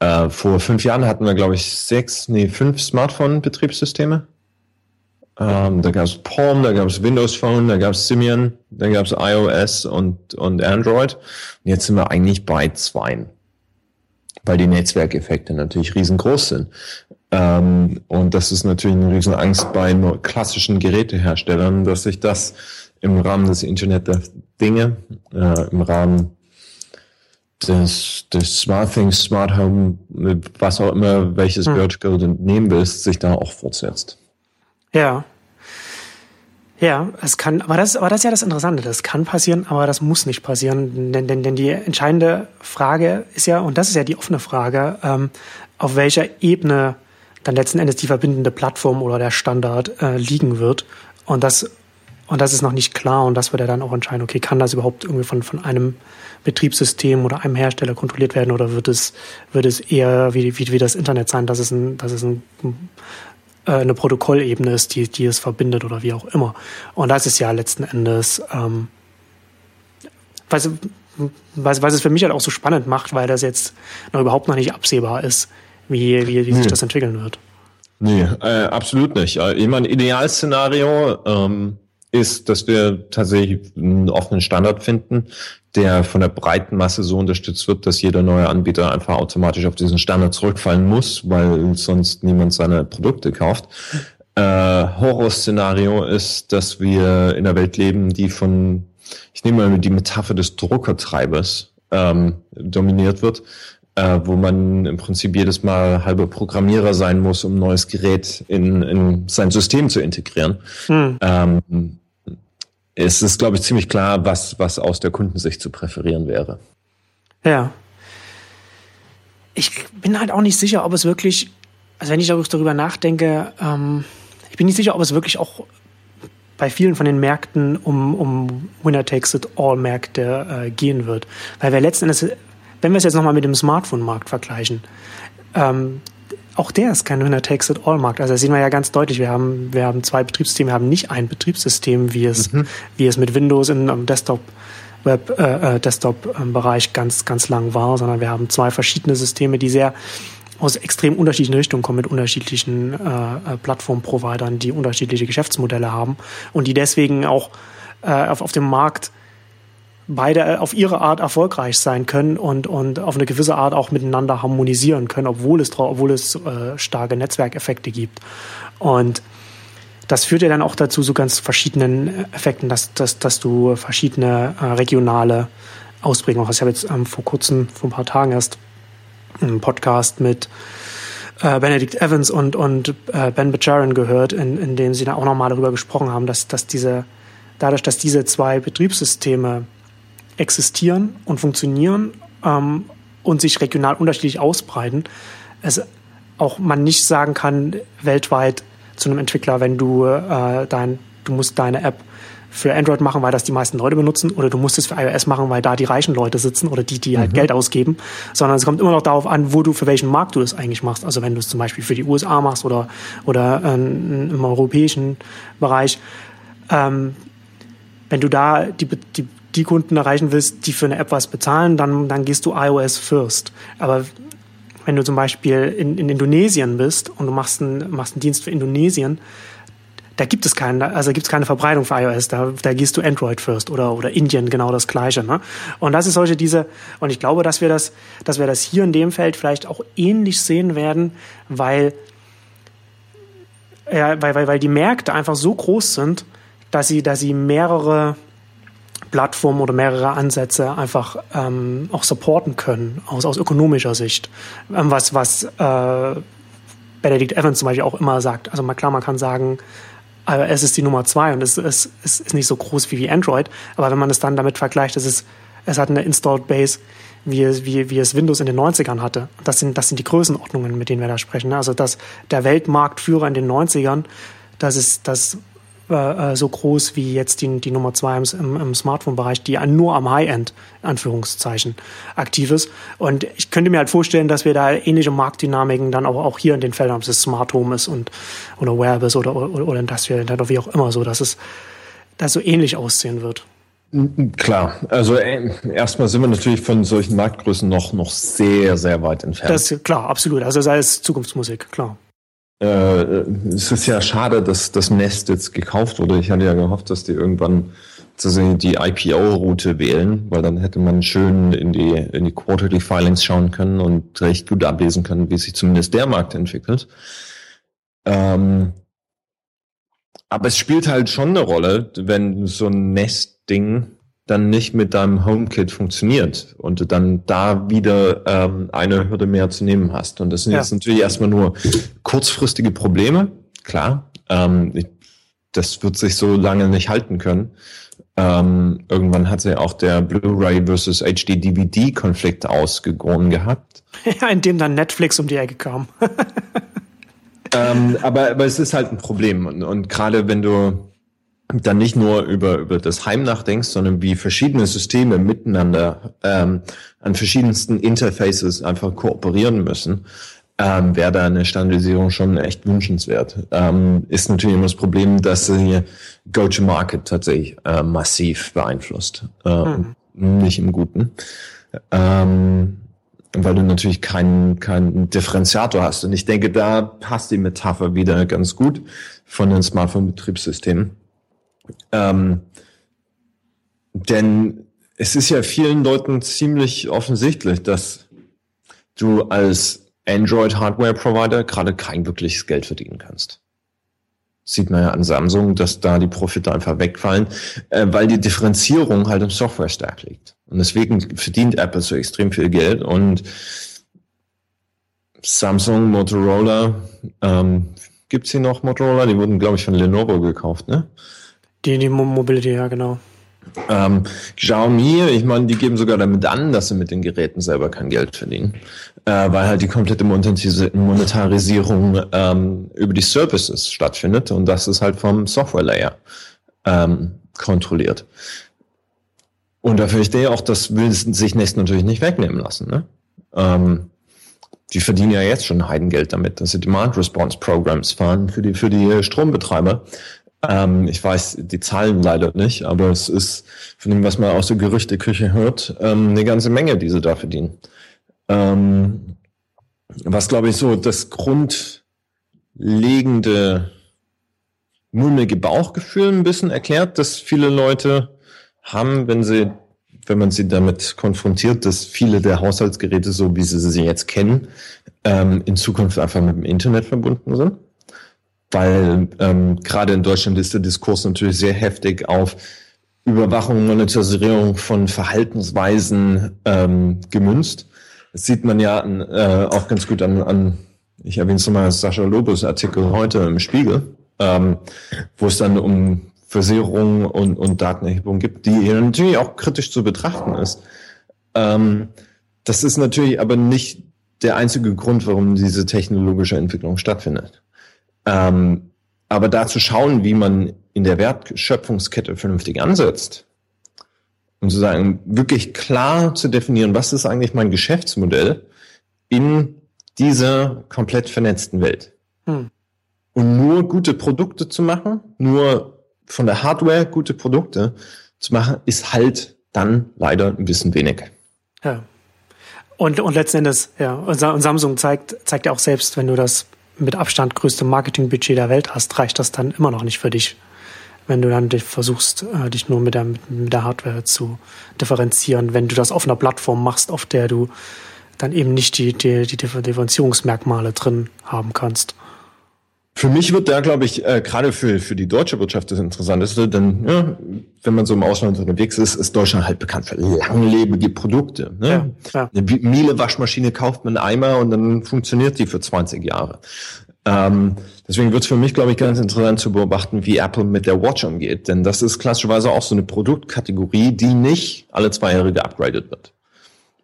äh, vor fünf Jahren hatten wir, glaube ich, sechs, nee, fünf Smartphone-Betriebssysteme. Ähm, da gab es Palm, da gab es Windows Phone, da gab es Symbian, da gab es iOS und, und Android. Und jetzt sind wir eigentlich bei zwei, weil die Netzwerkeffekte natürlich riesengroß sind. Ähm, und das ist natürlich eine riesen Angst bei klassischen Geräteherstellern, dass sich das im Rahmen des Internet der Dinge, äh, im Rahmen des, des Smart Things, Smart Home, was auch immer, welches hm. Vertical du nehmen willst, sich da auch fortsetzt. Ja. Ja, es kann, aber das, aber das ist ja das Interessante. Das kann passieren, aber das muss nicht passieren. Denn, denn, denn die entscheidende Frage ist ja, und das ist ja die offene Frage, ähm, auf welcher Ebene dann letzten Endes die verbindende Plattform oder der Standard äh, liegen wird. Und das, und das ist noch nicht klar und das wird ja dann auch entscheiden, okay, kann das überhaupt irgendwie von, von einem Betriebssystem oder einem Hersteller kontrolliert werden oder wird es, wird es eher wie, wie, wie das Internet sein, dass es, ein, dass es ein, äh, eine Protokollebene ist, die, die es verbindet oder wie auch immer. Und das ist ja letzten Endes, ähm, was, was, was es für mich halt auch so spannend macht, weil das jetzt noch überhaupt noch nicht absehbar ist, wie, wie, wie sich hm. das entwickeln wird. Nee, äh, absolut nicht. Äh, ich meine, Idealszenario ähm, ist, dass wir tatsächlich einen offenen Standard finden, der von der breiten Masse so unterstützt wird, dass jeder neue Anbieter einfach automatisch auf diesen Standard zurückfallen muss, weil sonst niemand seine Produkte kauft. Äh, Horrorszenario ist, dass wir in einer Welt leben, die von, ich nehme mal die Metapher des Druckertreibers ähm, dominiert wird, äh, wo man im Prinzip jedes Mal halber Programmierer sein muss, um ein neues Gerät in, in sein System zu integrieren. Hm. Ähm, es ist, glaube ich, ziemlich klar, was, was aus der Kundensicht zu präferieren wäre. Ja. Ich bin halt auch nicht sicher, ob es wirklich, also wenn ich darüber nachdenke, ähm, ich bin nicht sicher, ob es wirklich auch bei vielen von den Märkten um, um Winner Takes It All Märkte äh, gehen wird. Weil wir letzten Endes, wenn wir es jetzt nochmal mit dem Smartphone-Markt vergleichen, ähm, auch der ist kein Winner Takes It All Markt. Also das sehen wir ja ganz deutlich. Wir haben, wir haben zwei Betriebssysteme, wir haben nicht ein Betriebssystem, wie es, mhm. wie es mit Windows in einem Desktop Web äh, äh Desktop Bereich ganz ganz lang war, sondern wir haben zwei verschiedene Systeme, die sehr aus extrem unterschiedlichen Richtungen kommen mit unterschiedlichen äh, äh Plattformprovidern, die unterschiedliche Geschäftsmodelle haben und die deswegen auch äh, auf, auf dem Markt beide auf ihre Art erfolgreich sein können und, und auf eine gewisse Art auch miteinander harmonisieren können, obwohl es, obwohl es äh, starke Netzwerkeffekte gibt. Und das führt ja dann auch dazu so ganz verschiedenen Effekten, dass, dass, dass du verschiedene äh, regionale Ausprägungen hast. Ich habe jetzt ähm, vor kurzem, vor ein paar Tagen erst einen Podcast mit äh, Benedict Evans und, und äh, Ben Bajarin gehört, in, in dem sie dann auch nochmal darüber gesprochen haben, dass, dass diese, dadurch, dass diese zwei Betriebssysteme existieren und funktionieren ähm, und sich regional unterschiedlich ausbreiten, es auch man nicht sagen kann, weltweit zu einem Entwickler, wenn du äh, dein, du musst deine App für Android machen, weil das die meisten Leute benutzen, oder du musst es für iOS machen, weil da die reichen Leute sitzen oder die, die halt mhm. Geld ausgeben, sondern es kommt immer noch darauf an, wo du für welchen Markt du das eigentlich machst. Also wenn du es zum Beispiel für die USA machst oder oder äh, im europäischen Bereich, ähm, wenn du da die, die die Kunden erreichen willst, die für eine App was bezahlen, dann dann gehst du iOS first. Aber wenn du zum Beispiel in, in Indonesien bist und du machst einen, machst einen Dienst für Indonesien, da gibt es keine, also gibt es keine Verbreitung für iOS, da, da gehst du Android first oder, oder Indien genau das gleiche. Ne? Und das ist solche diese, und ich glaube, dass wir das, dass wir das hier in dem Feld vielleicht auch ähnlich sehen werden, weil, ja, weil, weil, weil die Märkte einfach so groß sind, dass sie, dass sie mehrere Plattformen oder mehrere Ansätze einfach ähm, auch supporten können, aus, aus ökonomischer Sicht. Ähm, was was äh, Benedict Evans zum Beispiel auch immer sagt. Also mal klar, man kann sagen, iOS ist die Nummer zwei und es, es, es ist nicht so groß wie, wie Android, aber wenn man es dann damit vergleicht, es, ist, es hat eine Installed Base, wie, wie, wie es Windows in den 90ern hatte. Das sind, das sind die Größenordnungen, mit denen wir da sprechen. Also dass der Weltmarktführer in den 90ern, das ist das äh, so groß wie jetzt die, die Nummer zwei im, im Smartphone-Bereich, die nur am High-End, Anführungszeichen, aktiv ist. Und ich könnte mir halt vorstellen, dass wir da ähnliche Marktdynamiken dann auch, auch hier in den Feldern, ob es Smart Home ist und, oder Wearables oder, oder, oder Industrial oder wie auch immer so, dass es das so ähnlich aussehen wird. Klar, also äh, erstmal sind wir natürlich von solchen Marktgrößen noch, noch sehr, sehr weit entfernt. Das klar, absolut. Also sei es Zukunftsmusik, klar. Äh, es ist ja schade, dass das Nest jetzt gekauft wurde. Ich hatte ja gehofft, dass die irgendwann die IPO-Route wählen, weil dann hätte man schön in die, in die Quarterly Filings schauen können und recht gut ablesen können, wie sich zumindest der Markt entwickelt. Ähm, aber es spielt halt schon eine Rolle, wenn so ein Nest-Ding dann nicht mit deinem HomeKit funktioniert und du dann da wieder ähm, eine Hürde mehr zu nehmen hast. Und das sind ja. jetzt natürlich erstmal nur kurzfristige Probleme, klar. Ähm, ich, das wird sich so lange nicht halten können. Ähm, irgendwann hat sich auch der Blu-ray versus HD-DVD-Konflikt ausgegoren gehabt. Ja, <laughs> in dem dann Netflix um die Ecke kam. <laughs> ähm, aber, aber es ist halt ein Problem. Und, und gerade wenn du dann nicht nur über, über das Heim nachdenkst, sondern wie verschiedene Systeme miteinander ähm, an verschiedensten Interfaces einfach kooperieren müssen, ähm, wäre da eine Standardisierung schon echt wünschenswert. Ähm, ist natürlich immer das Problem, dass sie Go-to-Market tatsächlich äh, massiv beeinflusst. Äh, mhm. Nicht im Guten. Ähm, weil du natürlich keinen keinen Differenziator hast. Und ich denke, da passt die Metapher wieder ganz gut von den Smartphone-Betriebssystemen. Ähm, denn es ist ja vielen Leuten ziemlich offensichtlich, dass du als Android-Hardware-Provider gerade kein wirkliches Geld verdienen kannst. Sieht man ja an Samsung, dass da die Profite einfach wegfallen, äh, weil die Differenzierung halt im Software-Stack liegt. Und deswegen verdient Apple so extrem viel Geld und Samsung, Motorola, ähm, gibt's hier noch Motorola? Die wurden, glaube ich, von Lenovo gekauft, ne? Die, die Mobility, ja, genau. Ähm, Xiaomi, ich meine, die geben sogar damit an, dass sie mit den Geräten selber kein Geld verdienen, äh, weil halt die komplette Monetarisierung ähm, über die Services stattfindet und das ist halt vom Software Layer ähm, kontrolliert. Und da verstehe ich auch, das will sich Nest natürlich nicht wegnehmen lassen. Ne? Ähm, die verdienen ja jetzt schon Heidengeld damit, dass sie Demand Response Programs fahren für die, für die Strombetreiber. Ähm, ich weiß die Zahlen leider nicht, aber es ist von dem, was man aus der Gerüchteküche hört, ähm, eine ganze Menge, die sie da verdienen. Ähm, was, glaube ich, so das grundlegende mulmige Bauchgefühl ein bisschen erklärt, dass viele Leute haben, wenn sie wenn man sie damit konfrontiert, dass viele der Haushaltsgeräte, so wie sie sie jetzt kennen, ähm, in Zukunft einfach mit dem Internet verbunden sind. Weil ähm, gerade in Deutschland ist der Diskurs natürlich sehr heftig auf Überwachung, Monetarisierung von Verhaltensweisen ähm, gemünzt. Das sieht man ja an, äh, auch ganz gut an, an ich erwähne es nochmal, Sascha Lobos Artikel heute im Spiegel, ähm, wo es dann um Versicherung und, und Datenerhebung gibt, die natürlich auch kritisch zu betrachten ist. Ähm, das ist natürlich aber nicht der einzige Grund, warum diese technologische Entwicklung stattfindet. Ähm, aber da zu schauen, wie man in der Wertschöpfungskette vernünftig ansetzt und zu sagen, wirklich klar zu definieren, was ist eigentlich mein Geschäftsmodell in dieser komplett vernetzten Welt. Hm. Und nur gute Produkte zu machen, nur von der Hardware gute Produkte zu machen, ist halt dann leider ein bisschen wenig. Ja. Und, und letzten Endes, ja, und Samsung zeigt, zeigt ja auch selbst, wenn du das mit Abstand größte Marketingbudget der Welt hast, reicht das dann immer noch nicht für dich, wenn du dann versuchst, äh, dich nur mit der, mit der Hardware zu differenzieren, wenn du das auf einer Plattform machst, auf der du dann eben nicht die, die, die Differenzierungsmerkmale drin haben kannst. Für mich wird da, glaube ich, äh, gerade für, für die deutsche Wirtschaft das Interessanteste, denn ja, wenn man so im Ausland unterwegs ist, ist Deutschland halt bekannt für langlebige Produkte. Ne? Ja, ja. Eine Miele-Waschmaschine kauft man einmal und dann funktioniert die für 20 Jahre. Ähm, deswegen wird es für mich, glaube ich, ganz interessant zu beobachten, wie Apple mit der Watch umgeht. Denn das ist klassischerweise auch so eine Produktkategorie, die nicht alle zwei Jahre geupgradet wird.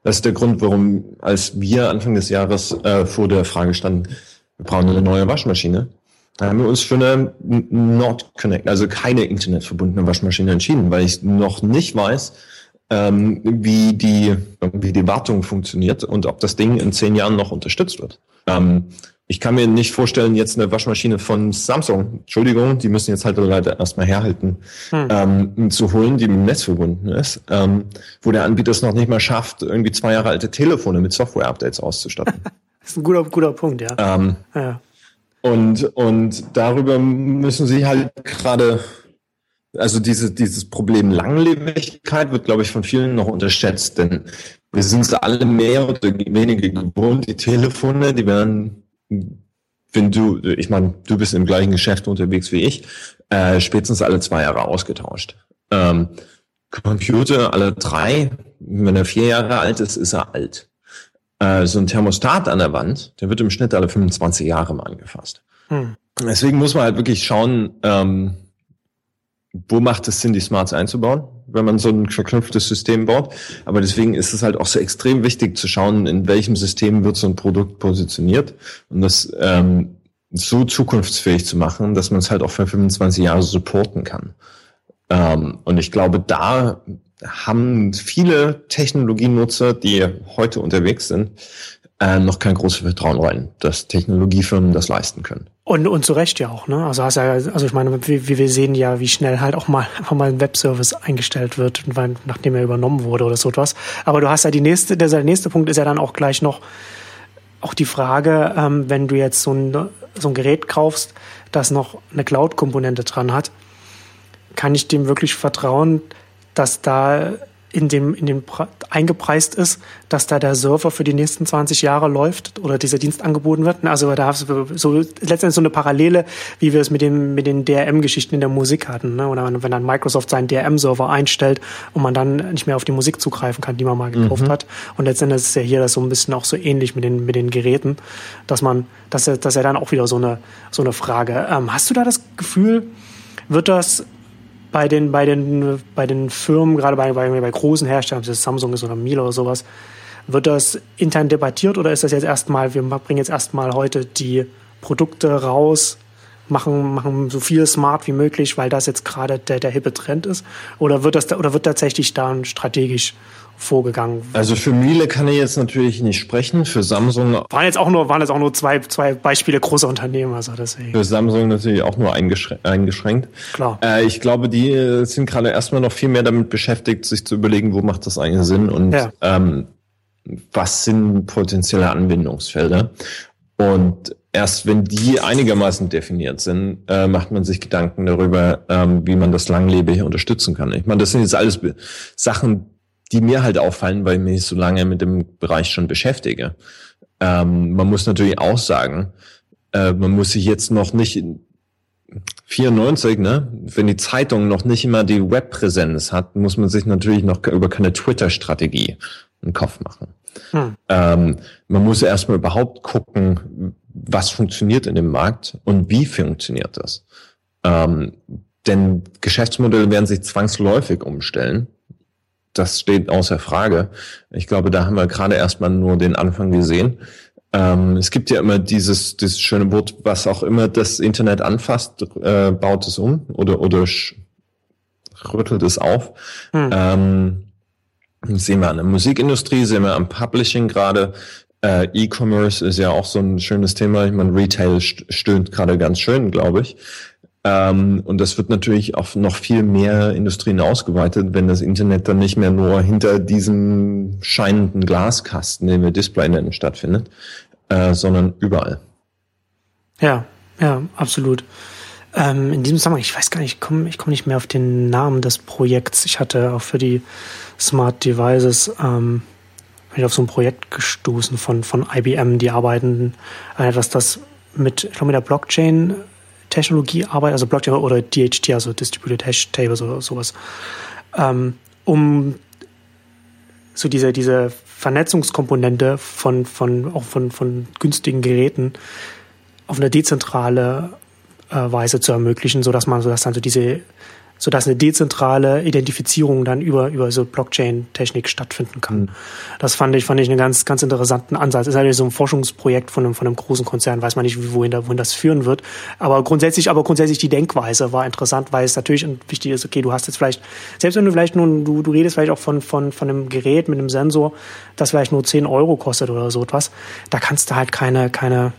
Das ist der Grund, warum, als wir Anfang des Jahres äh, vor der Frage standen, wir brauchen eine neue Waschmaschine, da haben wir uns für eine Not Connect, also keine internetverbundene Waschmaschine entschieden, weil ich noch nicht weiß, ähm, wie die wie die Wartung funktioniert und ob das Ding in zehn Jahren noch unterstützt wird. Ähm, ich kann mir nicht vorstellen, jetzt eine Waschmaschine von Samsung, Entschuldigung, die müssen jetzt halt leider erstmal herhalten, hm. ähm, zu holen, die mit dem Netz verbunden ist, ähm, wo der Anbieter es noch nicht mal schafft, irgendwie zwei Jahre alte Telefone mit Software-Updates auszustatten. <laughs> das ist ein guter, guter Punkt, ja. Ähm, ja. Und, und darüber müssen sie halt gerade, also diese, dieses Problem Langlebigkeit wird, glaube ich, von vielen noch unterschätzt, denn wir sind es alle mehr oder weniger gewohnt, die Telefone, die werden, wenn du, ich meine, du bist im gleichen Geschäft unterwegs wie ich, äh, spätestens alle zwei Jahre ausgetauscht. Ähm, Computer alle drei, wenn er vier Jahre alt ist, ist er alt äh, so ein Thermostat an der Wand, der wird im Schnitt alle 25 Jahre mal angefasst. Hm. Deswegen muss man halt wirklich schauen, ähm, wo macht es Sinn, die Smarts einzubauen, wenn man so ein verknüpftes System baut. Aber deswegen ist es halt auch so extrem wichtig zu schauen, in welchem System wird so ein Produkt positioniert und das ähm, so zukunftsfähig zu machen, dass man es halt auch für 25 Jahre supporten kann. Ähm, und ich glaube, da haben viele Technologienutzer, die heute unterwegs sind, äh, noch kein großes Vertrauen rein, dass Technologiefirmen das leisten können. Und, und zu Recht ja auch, ne? Also hast ja, also ich meine, wie, wie wir sehen ja, wie schnell halt auch mal einfach mal ein Webservice eingestellt wird, weil, nachdem er übernommen wurde oder so etwas. Aber du hast ja die nächste, der, der nächste Punkt ist ja dann auch gleich noch auch die Frage, ähm, wenn du jetzt so ein, so ein Gerät kaufst, das noch eine Cloud-Komponente dran hat, kann ich dem wirklich vertrauen, dass da in dem, in dem eingepreist ist, dass da der Server für die nächsten 20 Jahre läuft oder dieser Dienst angeboten wird. Also da hast du so letztendlich so eine Parallele, wie wir es mit dem mit den DRM-Geschichten in der Musik hatten. Ne? Oder wenn dann Microsoft seinen DRM-Server einstellt und man dann nicht mehr auf die Musik zugreifen kann, die man mal gekauft mhm. hat. Und letztendlich ist es ja hier das so ein bisschen auch so ähnlich mit den mit den Geräten, dass man, dass er, dass er dann auch wieder so eine so eine Frage. Ähm, hast du da das Gefühl, wird das bei den, bei den, bei den Firmen, gerade bei, bei, bei großen Herstellern, ob das Samsung ist oder Miele oder sowas, wird das intern debattiert oder ist das jetzt erstmal, wir bringen jetzt erstmal heute die Produkte raus, machen, machen so viel smart wie möglich, weil das jetzt gerade der, der hippe Trend ist? Oder wird das, oder wird tatsächlich dann strategisch vorgegangen. Also für Miele kann ich jetzt natürlich nicht sprechen. Für Samsung waren jetzt auch nur waren jetzt auch nur zwei zwei Beispiele großer Unternehmen, also deswegen. Für Samsung natürlich auch nur eingeschränkt. Klar. Äh, ich glaube, die sind gerade erstmal noch viel mehr damit beschäftigt, sich zu überlegen, wo macht das eigentlich Sinn und ja. ähm, was sind potenzielle Anwendungsfelder. Und erst wenn die einigermaßen definiert sind, äh, macht man sich Gedanken darüber, ähm, wie man das langlebig unterstützen kann. Ich meine, das sind jetzt alles Sachen, die mir halt auffallen, weil ich mich so lange mit dem Bereich schon beschäftige. Ähm, man muss natürlich auch sagen, äh, man muss sich jetzt noch nicht 94, ne? Wenn die Zeitung noch nicht immer die Webpräsenz hat, muss man sich natürlich noch über keine Twitter-Strategie einen Kopf machen. Hm. Ähm, man muss erstmal überhaupt gucken, was funktioniert in dem Markt und wie funktioniert das. Ähm, denn Geschäftsmodelle werden sich zwangsläufig umstellen. Das steht außer Frage. Ich glaube, da haben wir gerade erstmal nur den Anfang gesehen. Ähm, es gibt ja immer dieses, dieses schöne Wort, was auch immer das Internet anfasst, äh, baut es um oder, oder rüttelt es auf. Hm. Ähm, sehen wir an der Musikindustrie, sehen wir am Publishing gerade. Äh, E-Commerce ist ja auch so ein schönes Thema. Ich meine, Retail stöhnt gerade ganz schön, glaube ich. Ähm, und das wird natürlich auf noch viel mehr Industrien ausgeweitet, wenn das Internet dann nicht mehr nur hinter diesem scheinenden Glaskasten, den wir Display nennen, stattfindet, äh, sondern überall. Ja, ja, absolut. Ähm, in diesem Zusammenhang, ich weiß gar nicht, ich komme ich komm nicht mehr auf den Namen des Projekts. Ich hatte auch für die Smart Devices ähm, bin ich auf so ein Projekt gestoßen von, von IBM, die arbeiten, äh, dass das mit, ich glaube, mit der Blockchain Technologie arbeitet, also Blockchain oder DHT, also Distributed Hash Tables oder sowas, ähm, um so diese, diese Vernetzungskomponente von, von, auch von, von günstigen Geräten auf eine dezentrale äh, Weise zu ermöglichen, so dass man, so dass dann so diese sodass eine dezentrale Identifizierung dann über, über so Blockchain-Technik stattfinden kann. Mhm. Das fand ich, fand ich einen ganz, ganz interessanten Ansatz. Ist halt so ein Forschungsprojekt von einem, von einem großen Konzern, weiß man nicht, wohin, da, wohin das führen wird. Aber grundsätzlich, aber grundsätzlich die Denkweise war interessant, weil es natürlich wichtig ist, okay, du hast jetzt vielleicht, selbst wenn du vielleicht nur, du, du redest vielleicht auch von, von, von einem Gerät mit einem Sensor, das vielleicht nur 10 Euro kostet oder so etwas, da kannst du halt keine, keine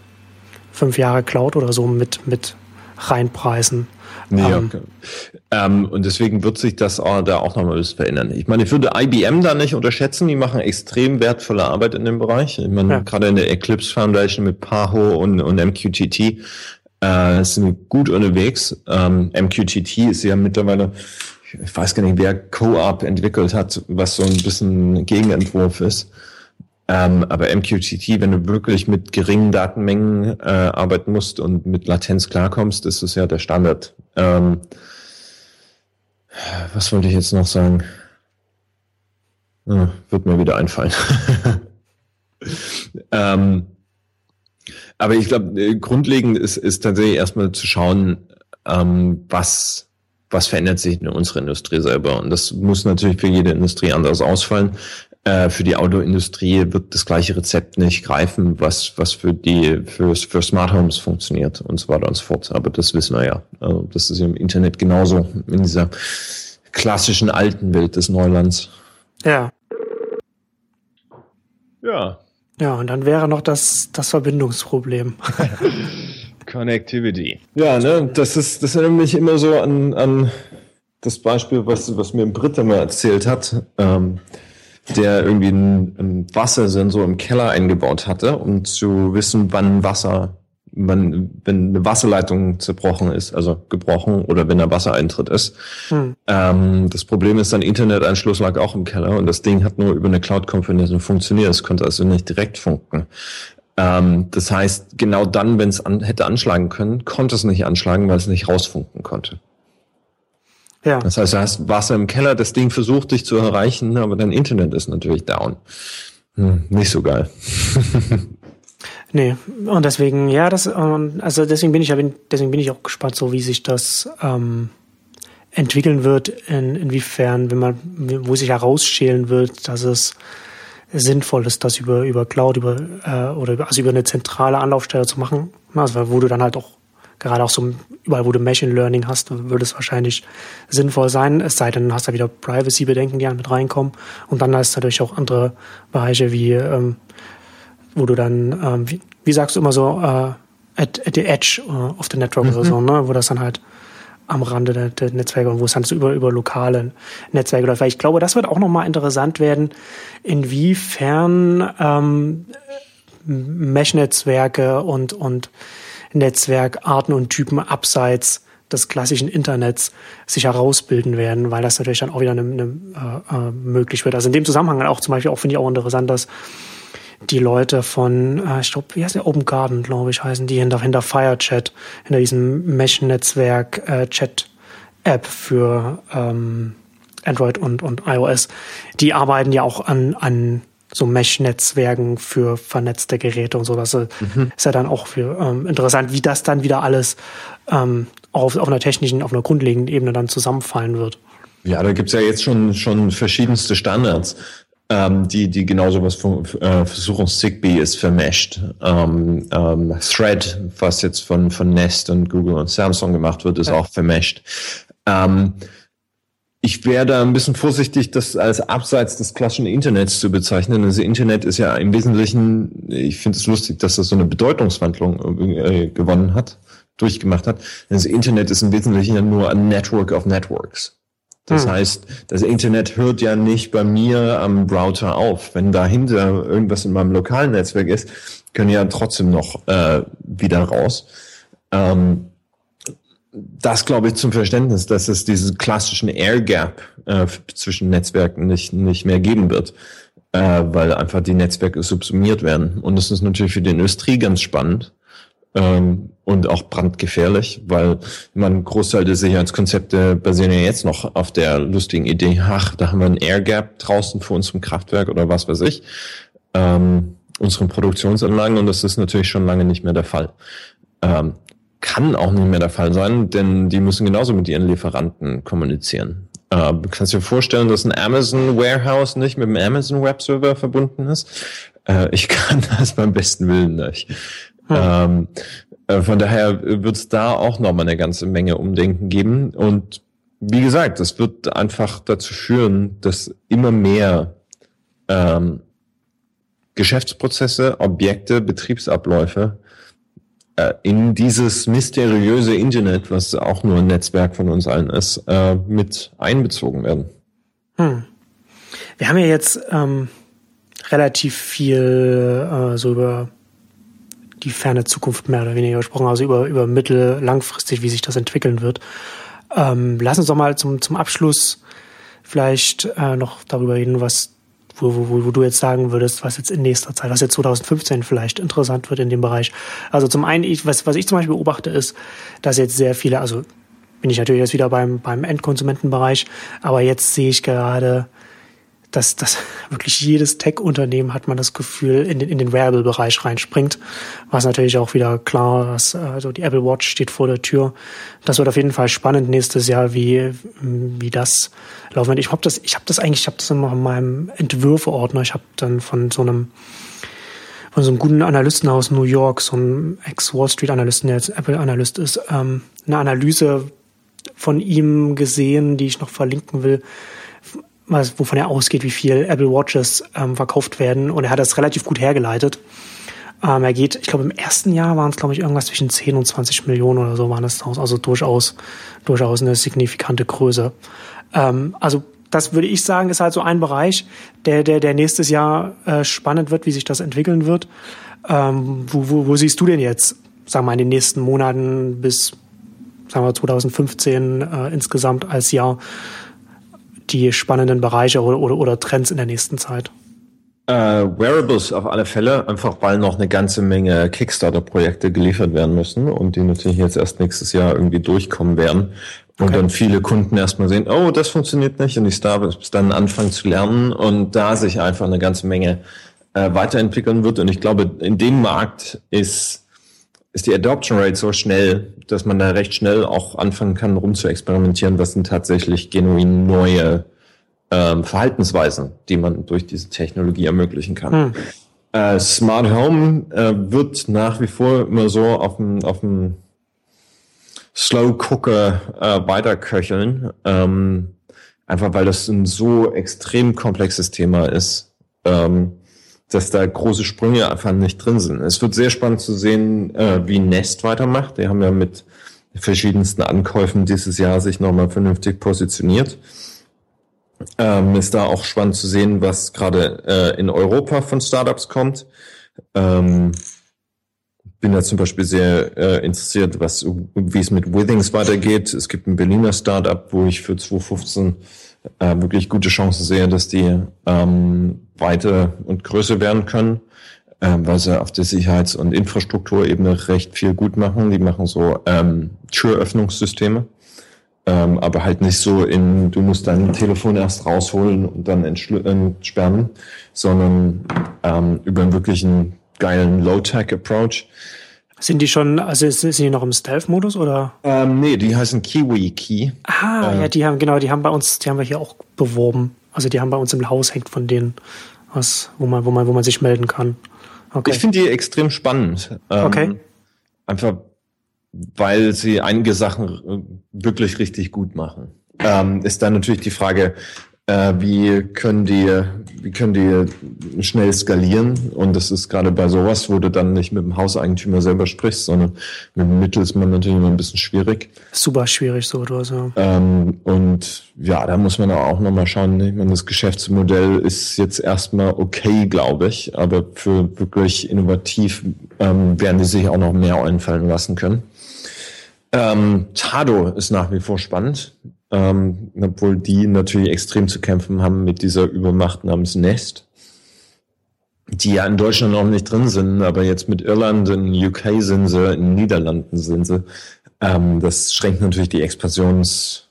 fünf Jahre Cloud oder so mit, mit reinpreisen. Nee, ähm, okay. ähm, und deswegen wird sich das auch, da auch nochmal bisschen verändern. Ich meine, ich würde IBM da nicht unterschätzen. Die machen extrem wertvolle Arbeit in dem Bereich. Ich meine, ja. gerade in der Eclipse Foundation mit Paho und, und MQTT äh, sind gut unterwegs. Ähm, MQTT ist ja mittlerweile, ich weiß gar nicht, wer Co-op entwickelt hat, was so ein bisschen Gegenentwurf ist. Ähm, aber MQTT, wenn du wirklich mit geringen Datenmengen äh, arbeiten musst und mit Latenz klarkommst, ist es ja der Standard. Ähm, was wollte ich jetzt noch sagen? Ja, wird mir wieder einfallen. <laughs> ähm, aber ich glaube, äh, grundlegend ist, ist tatsächlich erstmal zu schauen, ähm, was, was verändert sich in unserer Industrie selber. Und das muss natürlich für jede Industrie anders ausfallen. Äh, für die Autoindustrie wird das gleiche Rezept nicht greifen, was, was für die, für, für Smart Homes funktioniert und so weiter und so fort. Aber das wissen wir ja. Also das ist im Internet genauso in dieser klassischen alten Welt des Neulands. Ja. Ja. Ja, und dann wäre noch das, das Verbindungsproblem. <laughs> Connectivity. Ja, ne, das ist, das erinnert mich immer so an, an das Beispiel, was, was mir ein Britta mal erzählt hat. Ähm, der irgendwie einen, einen Wassersensor im Keller eingebaut hatte, um zu wissen, wann Wasser, wann, wenn eine Wasserleitung zerbrochen ist, also gebrochen oder wenn der Wassereintritt ist. Hm. Ähm, das Problem ist, sein Internetanschluss lag auch im Keller und das Ding hat nur über eine Cloud-Konferenz funktioniert. Es konnte also nicht direkt funken. Ähm, das heißt, genau dann, wenn es an, hätte anschlagen können, konnte es nicht anschlagen, weil es nicht rausfunken konnte. Ja. Das heißt, du hast Wasser im Keller, das Ding versucht dich zu erreichen, aber dein Internet ist natürlich down. Hm, nicht so geil. <laughs> nee, und deswegen, ja, das, also deswegen bin ich ja, deswegen bin ich auch gespannt, so wie sich das ähm, entwickeln wird, in, inwiefern, wenn man, wo sich herausschälen wird, dass es sinnvoll ist, das über, über Cloud, über, äh, oder also über eine zentrale Anlaufstelle zu machen. Also, wo du dann halt auch gerade auch so überall, wo du Machine Learning hast, würde es wahrscheinlich sinnvoll sein. Es sei denn, du hast da wieder Privacy-Bedenken, die mit reinkommen. Und dann hast du natürlich auch andere Bereiche, wie ähm, wo du dann, ähm, wie, wie sagst du immer so, äh, at, at the edge uh, of the network mhm. oder so, ne? wo das dann halt am Rande der, der Netzwerke und wo es dann so über, über lokale Netzwerke läuft. Weil ich glaube, das wird auch nochmal interessant werden, inwiefern ähm, Mesh-Netzwerke und, und Netzwerkarten und Typen abseits des klassischen Internets sich herausbilden werden, weil das natürlich dann auch wieder eine, eine, äh, äh, möglich wird. Also in dem Zusammenhang auch zum Beispiel auch finde ich auch interessant, dass die Leute von, äh, ich glaube, wie heißt der Open Garden, glaube ich, heißen die hinter, hinter FireChat, hinter diesem Mesh-Netzwerk äh, Chat-App für ähm, Android und, und iOS, die arbeiten ja auch an, an so Mesh-Netzwerken für vernetzte Geräte und so. Das mhm. ist ja dann auch für, ähm, interessant, wie das dann wieder alles ähm, auf, auf einer technischen, auf einer grundlegenden Ebene dann zusammenfallen wird. Ja, da gibt's ja jetzt schon, schon verschiedenste Standards, ähm, die, die genau sowas äh, versuchen. Zigbee ist vermesht. Ähm, ähm, Thread, was jetzt von, von Nest und Google und Samsung gemacht wird, ist ja. auch vermesht. Ähm, ich wäre da ein bisschen vorsichtig, das als abseits des klassischen Internets zu bezeichnen. Das Internet ist ja im Wesentlichen, ich finde es lustig, dass das so eine Bedeutungswandlung äh, gewonnen hat, durchgemacht hat. Das Internet ist im Wesentlichen ja nur ein Network of Networks. Das hm. heißt, das Internet hört ja nicht bei mir am Router auf. Wenn dahinter irgendwas in meinem lokalen Netzwerk ist, können ja trotzdem noch äh, wieder raus. Ähm, das glaube ich zum Verständnis, dass es diesen klassischen Air Gap äh, zwischen Netzwerken nicht, nicht mehr geben wird, äh, weil einfach die Netzwerke subsumiert werden. Und das ist natürlich für die Industrie ganz spannend ähm, und auch brandgefährlich, weil man Großteil der Sicherheitskonzepte basieren ja jetzt noch auf der lustigen Idee, ach, da haben wir ein Air Gap draußen vor unserem Kraftwerk oder was weiß ich, ähm, unseren Produktionsanlagen und das ist natürlich schon lange nicht mehr der Fall. Ähm, kann auch nicht mehr der Fall sein, denn die müssen genauso mit ihren Lieferanten kommunizieren. Äh, kannst du dir vorstellen, dass ein Amazon Warehouse nicht mit dem Amazon Web Server verbunden ist? Äh, ich <laughs> kann das beim besten Willen nicht. Hm. Ähm, äh, von daher wird es da auch nochmal eine ganze Menge Umdenken geben. Und wie gesagt, das wird einfach dazu führen, dass immer mehr ähm, Geschäftsprozesse, Objekte, Betriebsabläufe in dieses mysteriöse Internet, was auch nur ein Netzwerk von uns allen ist, äh, mit einbezogen werden. Hm. Wir haben ja jetzt ähm, relativ viel äh, so über die ferne Zukunft mehr oder weniger gesprochen, also über, über mittel-, langfristig, wie sich das entwickeln wird. Ähm, lass uns doch mal zum, zum Abschluss vielleicht äh, noch darüber reden, was wo, wo, wo du jetzt sagen würdest, was jetzt in nächster Zeit, was jetzt 2015 vielleicht interessant wird in dem Bereich. Also zum einen, ich, was, was ich zum Beispiel beobachte, ist, dass jetzt sehr viele, also bin ich natürlich jetzt wieder beim, beim Endkonsumentenbereich, aber jetzt sehe ich gerade dass, dass <laughs> wirklich jedes Tech-Unternehmen hat man das Gefühl in den, in den Wearable-Bereich reinspringt. Was natürlich auch wieder klar, dass also die Apple Watch steht vor der Tür. Das wird auf jeden Fall spannend nächstes Jahr, wie, wie das laufen wird. Ich habe das, ich das eigentlich, ich habe das immer in meinem Entwürfe-Ordner. Ich habe dann von so einem von so einem guten Analysten aus New York, so einem Ex-Wall Street-Analysten, der jetzt Apple-Analyst ist, ähm, eine Analyse von ihm gesehen, die ich noch verlinken will, was, wovon er ausgeht, wie viel Apple Watches ähm, verkauft werden. Und er hat das relativ gut hergeleitet. Ähm, er geht, ich glaube, im ersten Jahr waren es, glaube ich, irgendwas zwischen 10 und 20 Millionen oder so waren es. Also durchaus, durchaus eine signifikante Größe. Ähm, also das würde ich sagen, ist halt so ein Bereich, der, der, der nächstes Jahr äh, spannend wird, wie sich das entwickeln wird. Ähm, wo, wo, wo siehst du denn jetzt, sagen wir mal, in den nächsten Monaten bis, sagen wir 2015 äh, insgesamt als Jahr die spannenden Bereiche oder, oder, oder Trends in der nächsten Zeit? Äh, Wearables auf alle Fälle, einfach weil noch eine ganze Menge Kickstarter-Projekte geliefert werden müssen und die natürlich jetzt erst nächstes Jahr irgendwie durchkommen werden. Und okay. dann viele Kunden erstmal sehen, oh, das funktioniert nicht und die Startups dann anfangen zu lernen und da sich einfach eine ganze Menge äh, weiterentwickeln wird. Und ich glaube, in dem Markt ist ist die Adoption Rate so schnell, dass man da recht schnell auch anfangen kann, rum zu experimentieren, was sind tatsächlich genuin neue ähm, Verhaltensweisen, die man durch diese Technologie ermöglichen kann. Hm. Äh, Smart Home äh, wird nach wie vor immer so auf dem, auf dem Slow Cooker äh, weiterköcheln, ähm, einfach weil das ein so extrem komplexes Thema ist. Ähm, dass da große Sprünge einfach nicht drin sind. Es wird sehr spannend zu sehen, äh, wie Nest weitermacht. Die haben ja mit verschiedensten Ankäufen dieses Jahr sich nochmal vernünftig positioniert. Ähm, ist da auch spannend zu sehen, was gerade äh, in Europa von Startups kommt. Ähm, bin da zum Beispiel sehr äh, interessiert, was wie es mit Withings weitergeht. Es gibt ein Berliner Startup, wo ich für 2015 äh, wirklich gute Chancen sehe, dass die ähm, weiter und größer werden können, äh, weil sie auf der Sicherheits- und Infrastrukturebene recht viel gut machen. Die machen so ähm, Türöffnungssysteme ähm, aber halt nicht so in, du musst dein Telefon erst rausholen und dann entsperren, sondern ähm, über einen wirklichen geilen Low-Tech-Approach. Sind die schon, also sind die noch im Stealth-Modus oder? Ähm, nee, die heißen Kiwi Key. Ah, äh, ja, die haben, genau, die haben bei uns, die haben wir hier auch beworben. Also die haben bei uns im Haus hängt von denen was, wo man, wo man, wo man sich melden kann. Okay. Ich finde die extrem spannend. Ähm, okay. Einfach weil sie einige Sachen wirklich richtig gut machen. Ähm, ist dann natürlich die Frage, äh, wie können die, wie können die schnell skalieren? Und das ist gerade bei sowas, wo du dann nicht mit dem Hauseigentümer selber sprichst, sondern mit dem Mittelsmann natürlich immer ein bisschen schwierig. Super schwierig so oder so. Ähm, und ja, da muss man auch nochmal schauen. Ich meine, das Geschäftsmodell ist jetzt erstmal okay, glaube ich, aber für wirklich innovativ ähm, werden die sich auch noch mehr einfallen lassen können. Ähm, Tado ist nach wie vor spannend, ähm, obwohl die natürlich extrem zu kämpfen haben mit dieser Übermacht namens Nest, die ja in Deutschland noch nicht drin sind, aber jetzt mit Irland, in UK sind sie, in den Niederlanden sind sie. Ähm, das schränkt natürlich die Expansions,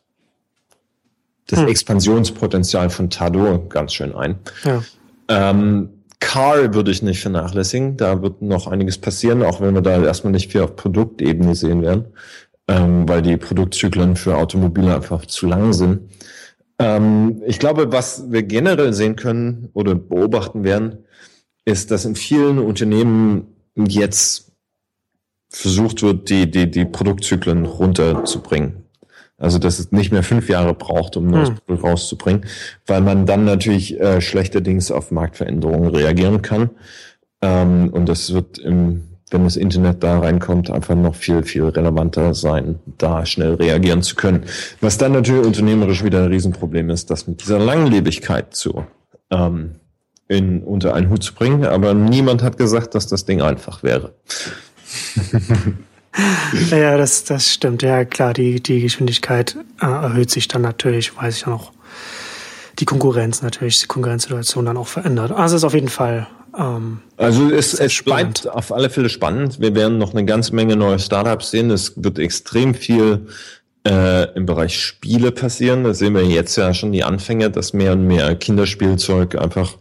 das hm. Expansionspotenzial von Tado ganz schön ein. Ja. Ähm, Car würde ich nicht vernachlässigen. Da wird noch einiges passieren, auch wenn wir da erstmal nicht viel auf Produktebene sehen werden ähm, weil die Produktzyklen für Automobile einfach zu lang sind. Ähm, ich glaube, was wir generell sehen können oder beobachten werden, ist, dass in vielen Unternehmen jetzt versucht wird, die, die, die Produktzyklen runterzubringen. Also, dass es nicht mehr fünf Jahre braucht, um ein neues hm. Produkt rauszubringen, weil man dann natürlich äh, schlechterdings auf Marktveränderungen reagieren kann. Ähm, und das wird im wenn das Internet da reinkommt, einfach noch viel, viel relevanter sein, da schnell reagieren zu können. Was dann natürlich unternehmerisch wieder ein Riesenproblem ist, das mit dieser Langlebigkeit zu ähm, in, unter einen Hut zu bringen. Aber niemand hat gesagt, dass das Ding einfach wäre. <laughs> ja, das, das stimmt. Ja, klar, die, die Geschwindigkeit äh, erhöht sich dann natürlich, weiß ich noch. Die Konkurrenz natürlich, die Konkurrenzsituation dann auch verändert. Also es ist auf jeden Fall ähm, also es, es bleibt auf alle Fälle spannend. Wir werden noch eine ganze Menge neue Startups sehen. Es wird extrem viel äh, im Bereich Spiele passieren. Da sehen wir jetzt ja schon die Anfänge, dass mehr und mehr Kinderspielzeug einfach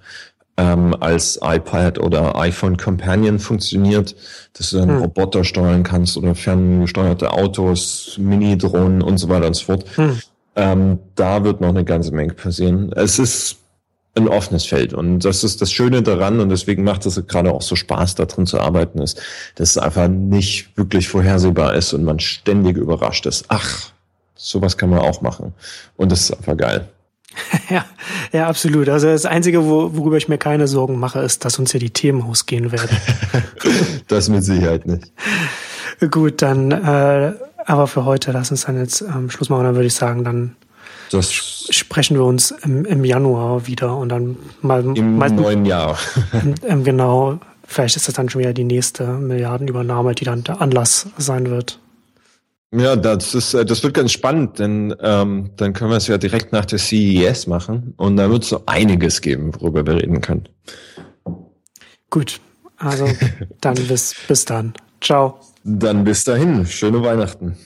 ähm, als iPad oder iPhone Companion funktioniert, dass du dann hm. Roboter steuern kannst oder ferngesteuerte Autos, Mini-Drohnen und so weiter und so fort. Hm. Ähm, da wird noch eine ganze Menge passieren. Es ist ein offenes Feld. Und das ist das Schöne daran und deswegen macht es gerade auch so Spaß, da drin zu arbeiten, ist, dass es einfach nicht wirklich vorhersehbar ist und man ständig überrascht ist. Ach, sowas kann man auch machen. Und das ist einfach geil. <laughs> ja, ja, absolut. Also das Einzige, wo, worüber ich mir keine Sorgen mache, ist, dass uns ja die Themen ausgehen werden. <laughs> das mit Sicherheit nicht. Gut, dann äh, aber für heute lass uns dann jetzt ähm, Schluss machen. Dann würde ich sagen, dann das sprechen wir uns im, im Januar wieder und dann mal im mal, neuen Jahr. ähm, genau. Vielleicht ist das dann schon wieder die nächste Milliardenübernahme, die dann der Anlass sein wird. Ja, das ist, äh, das wird ganz spannend, denn ähm, dann können wir es ja direkt nach der CES machen und da wird es so einiges geben, worüber wir reden können. Gut, also dann <laughs> bis, bis dann. Ciao. Dann bis dahin. Schöne Weihnachten.